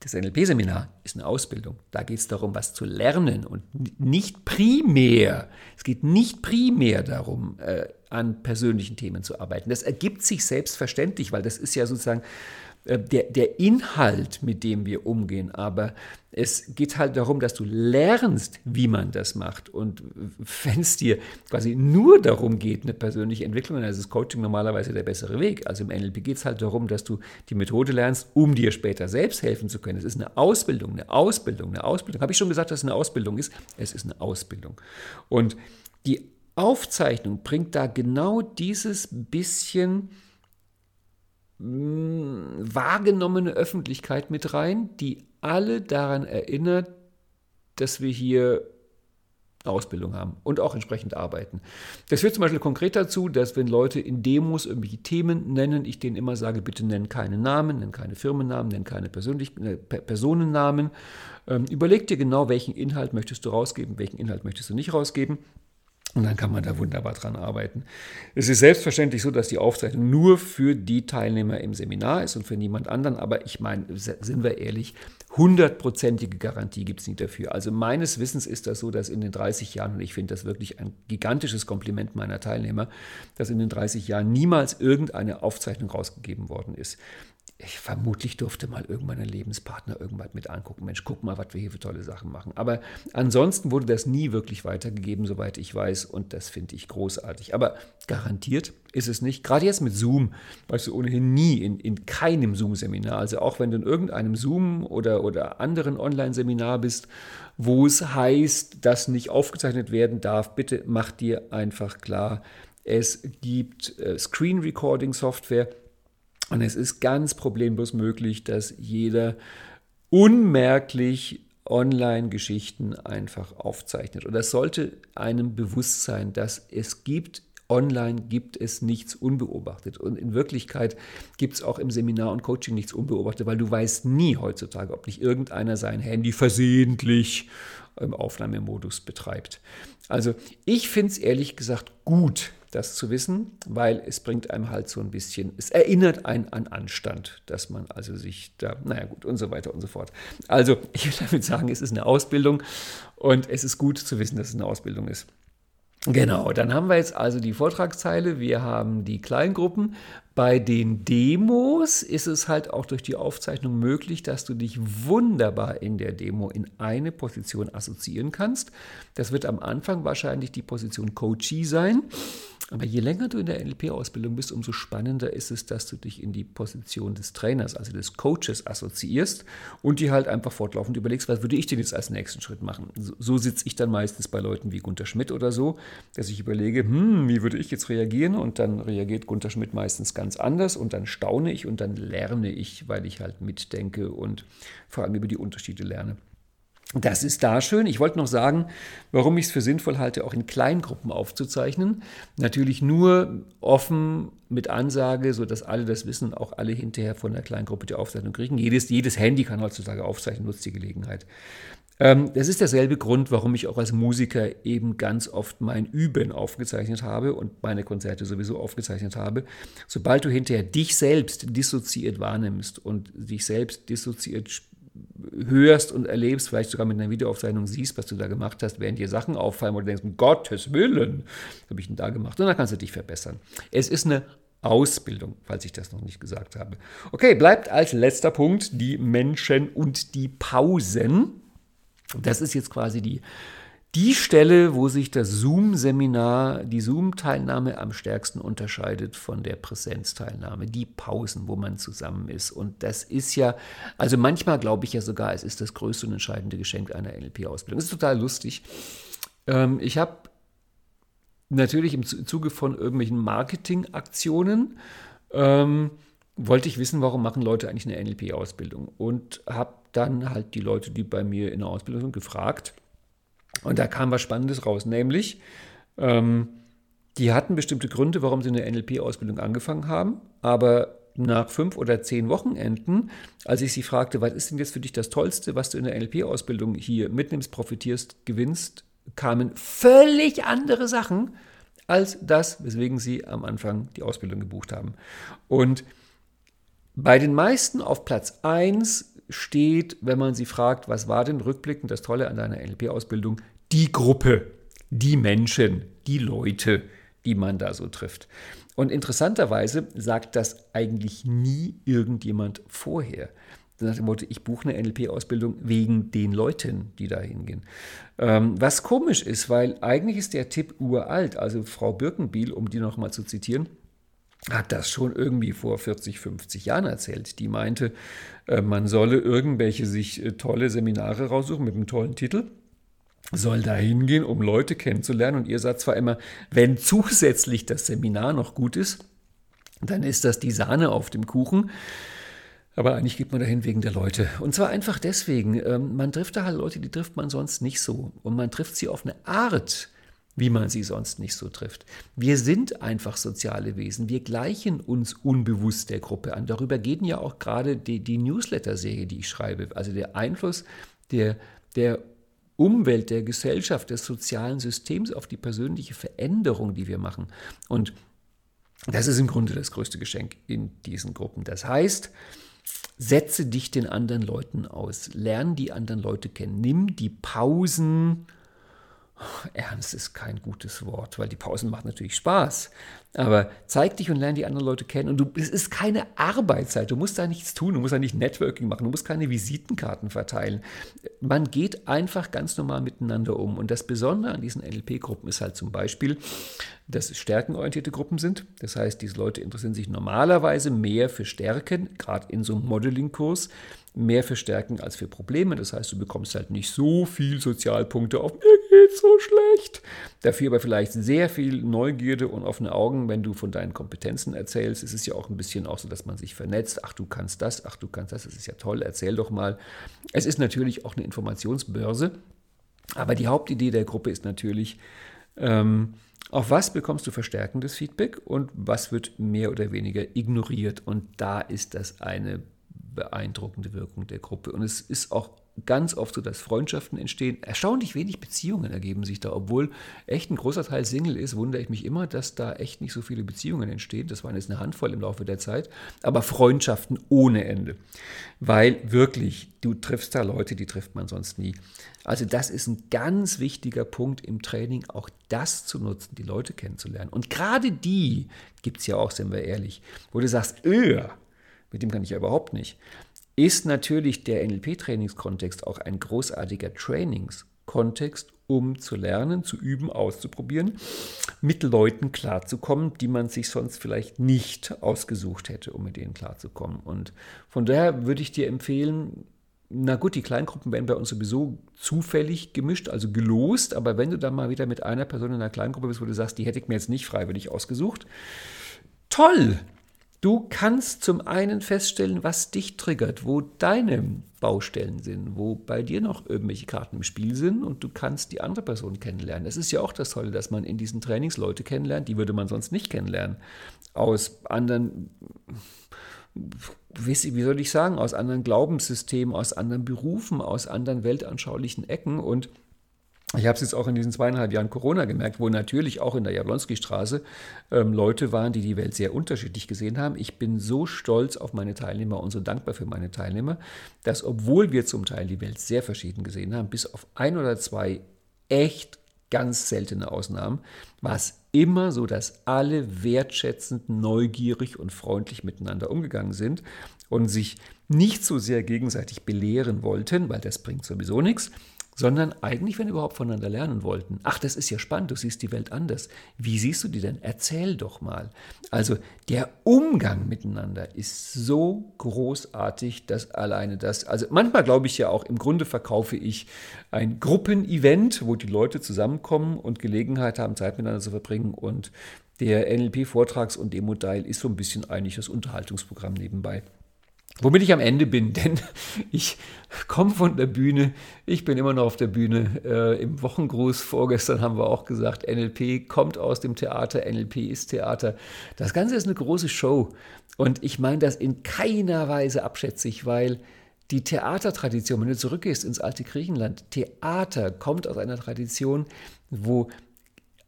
Das NLP-Seminar ist eine Ausbildung. Da geht es darum, was zu lernen und nicht primär, es geht nicht primär darum, äh, an persönlichen Themen zu arbeiten. Das ergibt sich selbstverständlich, weil das ist ja sozusagen äh, der, der Inhalt, mit dem wir umgehen. Aber es geht halt darum, dass du lernst, wie man das macht. Und wenn es dir quasi nur darum geht, eine persönliche Entwicklung, dann ist das Coaching normalerweise der bessere Weg. Also im NLP geht es halt darum, dass du die Methode lernst, um dir später selbst helfen zu können. Es ist eine Ausbildung, eine Ausbildung, eine Ausbildung. Habe ich schon gesagt, dass es eine Ausbildung ist? Es ist eine Ausbildung. Und die Aufzeichnung bringt da genau dieses bisschen hm, wahrgenommene Öffentlichkeit mit rein, die alle daran erinnert, dass wir hier Ausbildung haben und auch entsprechend arbeiten. Das führt zum Beispiel konkret dazu, dass wenn Leute in Demos irgendwelche Themen nennen, ich denen immer sage, bitte nenn keine Namen, nenn keine Firmennamen, nenn keine Persönlich äh, Personennamen. Ähm, überleg dir genau, welchen Inhalt möchtest du rausgeben, welchen Inhalt möchtest du nicht rausgeben. Und dann kann man da wunderbar dran arbeiten. Es ist selbstverständlich so, dass die Aufzeichnung nur für die Teilnehmer im Seminar ist und für niemand anderen. Aber ich meine, sind wir ehrlich, hundertprozentige Garantie gibt es nicht dafür. Also meines Wissens ist das so, dass in den 30 Jahren, und ich finde das wirklich ein gigantisches Kompliment meiner Teilnehmer, dass in den 30 Jahren niemals irgendeine Aufzeichnung rausgegeben worden ist. Ich vermutlich durfte mal irgendwann ein Lebenspartner irgendwann mit angucken. Mensch, guck mal, was wir hier für tolle Sachen machen. Aber ansonsten wurde das nie wirklich weitergegeben, soweit ich weiß. Und das finde ich großartig. Aber garantiert ist es nicht. Gerade jetzt mit Zoom, weißt du ohnehin nie in, in keinem Zoom-Seminar. Also auch wenn du in irgendeinem Zoom oder, oder anderen Online-Seminar bist, wo es heißt, dass nicht aufgezeichnet werden darf, bitte mach dir einfach klar, es gibt äh, Screen Recording Software und es ist ganz problemlos möglich, dass jeder unmerklich Online-Geschichten einfach aufzeichnet. Und das sollte einem bewusst sein, dass es gibt Online gibt es nichts unbeobachtet. Und in Wirklichkeit gibt es auch im Seminar und Coaching nichts unbeobachtet, weil du weißt nie heutzutage, ob nicht irgendeiner sein Handy versehentlich im Aufnahmemodus betreibt. Also ich finde es ehrlich gesagt gut, das zu wissen, weil es bringt einem halt so ein bisschen, es erinnert einen an Anstand, dass man also sich da, naja gut und so weiter und so fort. Also ich will damit sagen, es ist eine Ausbildung und es ist gut zu wissen, dass es eine Ausbildung ist. Genau, dann haben wir jetzt also die Vortragsteile, wir haben die Kleingruppen. Bei den Demos ist es halt auch durch die Aufzeichnung möglich, dass du dich wunderbar in der Demo in eine Position assoziieren kannst. Das wird am Anfang wahrscheinlich die Position Coachee sein. Aber je länger du in der NLP-Ausbildung bist, umso spannender ist es, dass du dich in die Position des Trainers, also des Coaches assoziierst und dir halt einfach fortlaufend überlegst, was würde ich denn jetzt als nächsten Schritt machen. So, sitze ich dann meistens bei Leuten wie Gunter Schmidt oder so, dass ich überlege, hm, wie würde ich jetzt reagieren? Und dann reagiert Gunter Schmidt meistens ganz anders und dann staune ich und dann lerne ich, weil ich halt mitdenke und vor allem über die Unterschiede lerne. Das ist da schön. Ich wollte noch sagen, warum ich es für sinnvoll halte, auch in Kleingruppen aufzuzeichnen. Natürlich nur offen mit Ansage, sodass alle das wissen auch alle hinterher von der Kleingruppe die Aufzeichnung kriegen. Jedes, jedes Handy kann heutzutage aufzeichnen, nutzt die Gelegenheit. Ähm, das ist derselbe Grund, warum ich auch als Musiker eben ganz oft mein Üben aufgezeichnet habe und meine Konzerte sowieso aufgezeichnet habe. Sobald du hinterher dich selbst dissoziiert wahrnimmst und dich selbst dissoziiert hörst und erlebst, vielleicht sogar mit einer Videoaufzeichnung siehst, was du da gemacht hast, während dir Sachen auffallen, du denkst, um Gottes Willen, was habe ich denn da gemacht? Und dann kannst du dich verbessern. Es ist eine Ausbildung, falls ich das noch nicht gesagt habe. Okay, bleibt als letzter Punkt die Menschen und die Pausen. Das ist jetzt quasi die die Stelle, wo sich das Zoom-Seminar, die Zoom-Teilnahme am stärksten unterscheidet von der Präsenzteilnahme, die Pausen, wo man zusammen ist. Und das ist ja, also manchmal glaube ich ja sogar, es ist das größte und entscheidende Geschenk einer NLP-Ausbildung. Das ist total lustig. Ähm, ich habe natürlich im Zuge von irgendwelchen Marketingaktionen ähm, wollte ich wissen, warum machen Leute eigentlich eine NLP-Ausbildung und habe dann halt die Leute, die bei mir in der Ausbildung sind, gefragt, und da kam was Spannendes raus, nämlich ähm, die hatten bestimmte Gründe, warum sie eine NLP-Ausbildung angefangen haben, aber nach fünf oder zehn Wochenenden, als ich sie fragte, was ist denn jetzt für dich das Tollste, was du in der NLP-Ausbildung hier mitnimmst, profitierst, gewinnst, kamen völlig andere Sachen als das, weswegen sie am Anfang die Ausbildung gebucht haben. Und bei den meisten auf Platz 1 steht, wenn man sie fragt, was war denn rückblickend das Tolle an deiner NLP-Ausbildung? Die Gruppe, die Menschen, die Leute, die man da so trifft. Und interessanterweise sagt das eigentlich nie irgendjemand vorher. Nach dem Motto, ich buche eine NLP-Ausbildung wegen den Leuten, die da hingehen. Ähm, was komisch ist, weil eigentlich ist der Tipp uralt. Also Frau Birkenbiel, um die nochmal zu zitieren, hat das schon irgendwie vor 40, 50 Jahren erzählt. Die meinte, äh, man solle irgendwelche sich äh, tolle Seminare raussuchen mit einem tollen Titel, soll da hingehen, um Leute kennenzulernen. Und ihr sagt zwar immer, wenn zusätzlich das Seminar noch gut ist, dann ist das die Sahne auf dem Kuchen. Aber eigentlich geht man dahin wegen der Leute. Und zwar einfach deswegen, ähm, man trifft da halt Leute, die trifft man sonst nicht so. Und man trifft sie auf eine Art, wie man sie sonst nicht so trifft. Wir sind einfach soziale Wesen. Wir gleichen uns unbewusst der Gruppe an. Darüber geht ja auch gerade die, die Newsletter-Serie, die ich schreibe. Also der Einfluss der, der Umwelt, der Gesellschaft, des sozialen Systems auf die persönliche Veränderung, die wir machen. Und das ist im Grunde das größte Geschenk in diesen Gruppen. Das heißt, setze dich den anderen Leuten aus, lerne die anderen Leute kennen, nimm die Pausen, ernst ist kein gutes Wort, weil die Pausen machen natürlich Spaß. Aber zeig dich und lerne die anderen Leute kennen. Und du, es ist keine Arbeitszeit. Du musst da nichts tun. Du musst da nicht Networking machen. Du musst keine Visitenkarten verteilen. Man geht einfach ganz normal miteinander um. Und das Besondere an diesen NLP-Gruppen ist halt zum Beispiel, dass es stärkenorientierte Gruppen sind. Das heißt, diese Leute interessieren sich normalerweise mehr für Stärken, gerade in so einem Modeling-Kurs mehr für Stärken als für Probleme. Das heißt, du bekommst halt nicht so viel Sozialpunkte auf mir geht's so schlecht. Dafür aber vielleicht sehr viel Neugierde und offene Augen, wenn du von deinen Kompetenzen erzählst. Es ist ja auch ein bisschen auch so, dass man sich vernetzt. Ach, du kannst das, ach, du kannst das, das ist ja toll, erzähl doch mal. Es ist natürlich auch eine Informationsbörse. Aber die Hauptidee der Gruppe ist natürlich, ähm, auf was bekommst du verstärkendes Feedback und was wird mehr oder weniger ignoriert. Und da ist das eine beeindruckende Wirkung der Gruppe. Und es ist auch ganz oft so, dass Freundschaften entstehen. Erstaunlich wenig Beziehungen ergeben sich da, obwohl echt ein großer Teil Single ist, wundere ich mich immer, dass da echt nicht so viele Beziehungen entstehen. Das waren jetzt eine Handvoll im Laufe der Zeit, aber Freundschaften ohne Ende. Weil wirklich, du triffst da Leute, die trifft man sonst nie. Also das ist ein ganz wichtiger Punkt im Training, auch das zu nutzen, die Leute kennenzulernen. Und gerade die gibt es ja auch, sind wir ehrlich, wo du sagst, öh, mit dem kann ich ja überhaupt nicht, ist natürlich der NLP-Trainingskontext auch ein großartiger Trainingskontext, um zu lernen, zu üben, auszuprobieren, mit Leuten klarzukommen, die man sich sonst vielleicht nicht ausgesucht hätte, um mit denen klarzukommen. Und von daher würde ich dir empfehlen, na gut, die Kleingruppen werden bei uns sowieso zufällig gemischt, also gelost, aber wenn du dann mal wieder mit einer Person in einer Kleingruppe bist, wo du sagst, die hätte ich mir jetzt nicht freiwillig ausgesucht, toll! Du kannst zum einen feststellen, was dich triggert, wo deine Baustellen sind, wo bei dir noch irgendwelche Karten im Spiel sind und du kannst die andere Person kennenlernen. Das ist ja auch das Tolle, dass man in diesen Trainings Leute kennenlernt, die würde man sonst nicht kennenlernen. Aus anderen, wie soll ich sagen, aus anderen Glaubenssystemen, aus anderen Berufen, aus anderen weltanschaulichen Ecken und ich habe es jetzt auch in diesen zweieinhalb Jahren Corona gemerkt, wo natürlich auch in der Jablonski-Straße ähm, Leute waren, die die Welt sehr unterschiedlich gesehen haben. Ich bin so stolz auf meine Teilnehmer und so dankbar für meine Teilnehmer, dass obwohl wir zum Teil die Welt sehr verschieden gesehen haben, bis auf ein oder zwei echt ganz seltene Ausnahmen, war es immer so, dass alle wertschätzend, neugierig und freundlich miteinander umgegangen sind und sich nicht so sehr gegenseitig belehren wollten, weil das bringt sowieso nichts, sondern eigentlich, wenn überhaupt voneinander lernen wollten. Ach, das ist ja spannend, du siehst die Welt anders. Wie siehst du die denn? Erzähl doch mal. Also der Umgang miteinander ist so großartig, dass alleine das, also manchmal glaube ich ja auch, im Grunde verkaufe ich ein Gruppenevent, wo die Leute zusammenkommen und Gelegenheit haben, Zeit miteinander zu verbringen und der NLP-Vortrags- und Demo-Teil ist so ein bisschen eigentlich das Unterhaltungsprogramm nebenbei. Womit ich am Ende bin, <laughs> denn ich komme von der Bühne, ich bin immer noch auf der Bühne. Äh, Im Wochengruß vorgestern haben wir auch gesagt, NLP kommt aus dem Theater, NLP ist Theater. Das Ganze ist eine große Show und ich meine das in keiner Weise abschätzig, weil die Theatertradition, wenn du zurückgehst ins alte Griechenland, Theater kommt aus einer Tradition, wo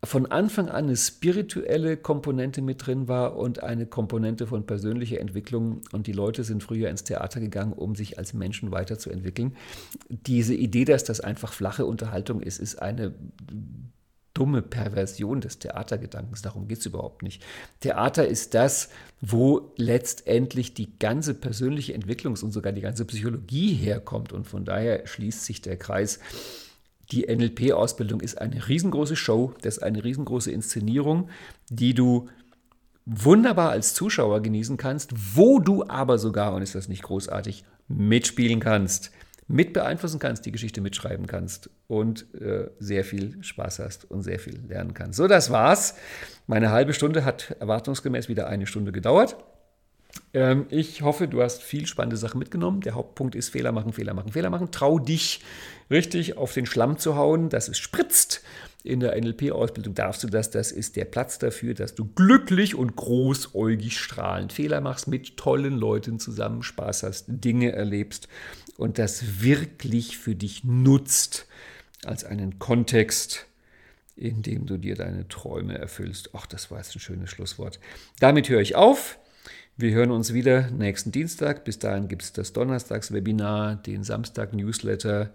von Anfang an eine spirituelle Komponente mit drin war und eine Komponente von persönlicher Entwicklung. Und die Leute sind früher ins Theater gegangen, um sich als Menschen weiterzuentwickeln. Diese Idee, dass das einfach flache Unterhaltung ist, ist eine dumme Perversion des Theatergedankens. Darum geht es überhaupt nicht. Theater ist das, wo letztendlich die ganze persönliche Entwicklung und sogar die ganze Psychologie herkommt. Und von daher schließt sich der Kreis. Die NLP-Ausbildung ist eine riesengroße Show, das ist eine riesengroße Inszenierung, die du wunderbar als Zuschauer genießen kannst, wo du aber sogar, und ist das nicht großartig, mitspielen kannst, mit beeinflussen kannst, die Geschichte mitschreiben kannst und äh, sehr viel Spaß hast und sehr viel lernen kannst. So, das war's. Meine halbe Stunde hat erwartungsgemäß wieder eine Stunde gedauert. Ähm, ich hoffe, du hast viel spannende Sachen mitgenommen. Der Hauptpunkt ist Fehler machen, Fehler machen, Fehler machen. Trau dich richtig auf den Schlamm zu hauen, dass es spritzt. In der NLP-Ausbildung darfst du das. Das ist der Platz dafür, dass du glücklich und großäugig strahlend Fehler machst, mit tollen Leuten zusammen Spaß hast, Dinge erlebst und das wirklich für dich nutzt als einen Kontext, in dem du dir deine Träume erfüllst. Ach, das war jetzt ein schönes Schlusswort. Damit höre ich auf. Wir hören uns wieder nächsten Dienstag. Bis dahin gibt es das Donnerstags-Webinar, den Samstag-Newsletter,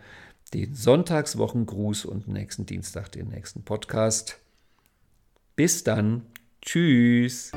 den Sonntagswochengruß und nächsten Dienstag den nächsten Podcast. Bis dann. Tschüss.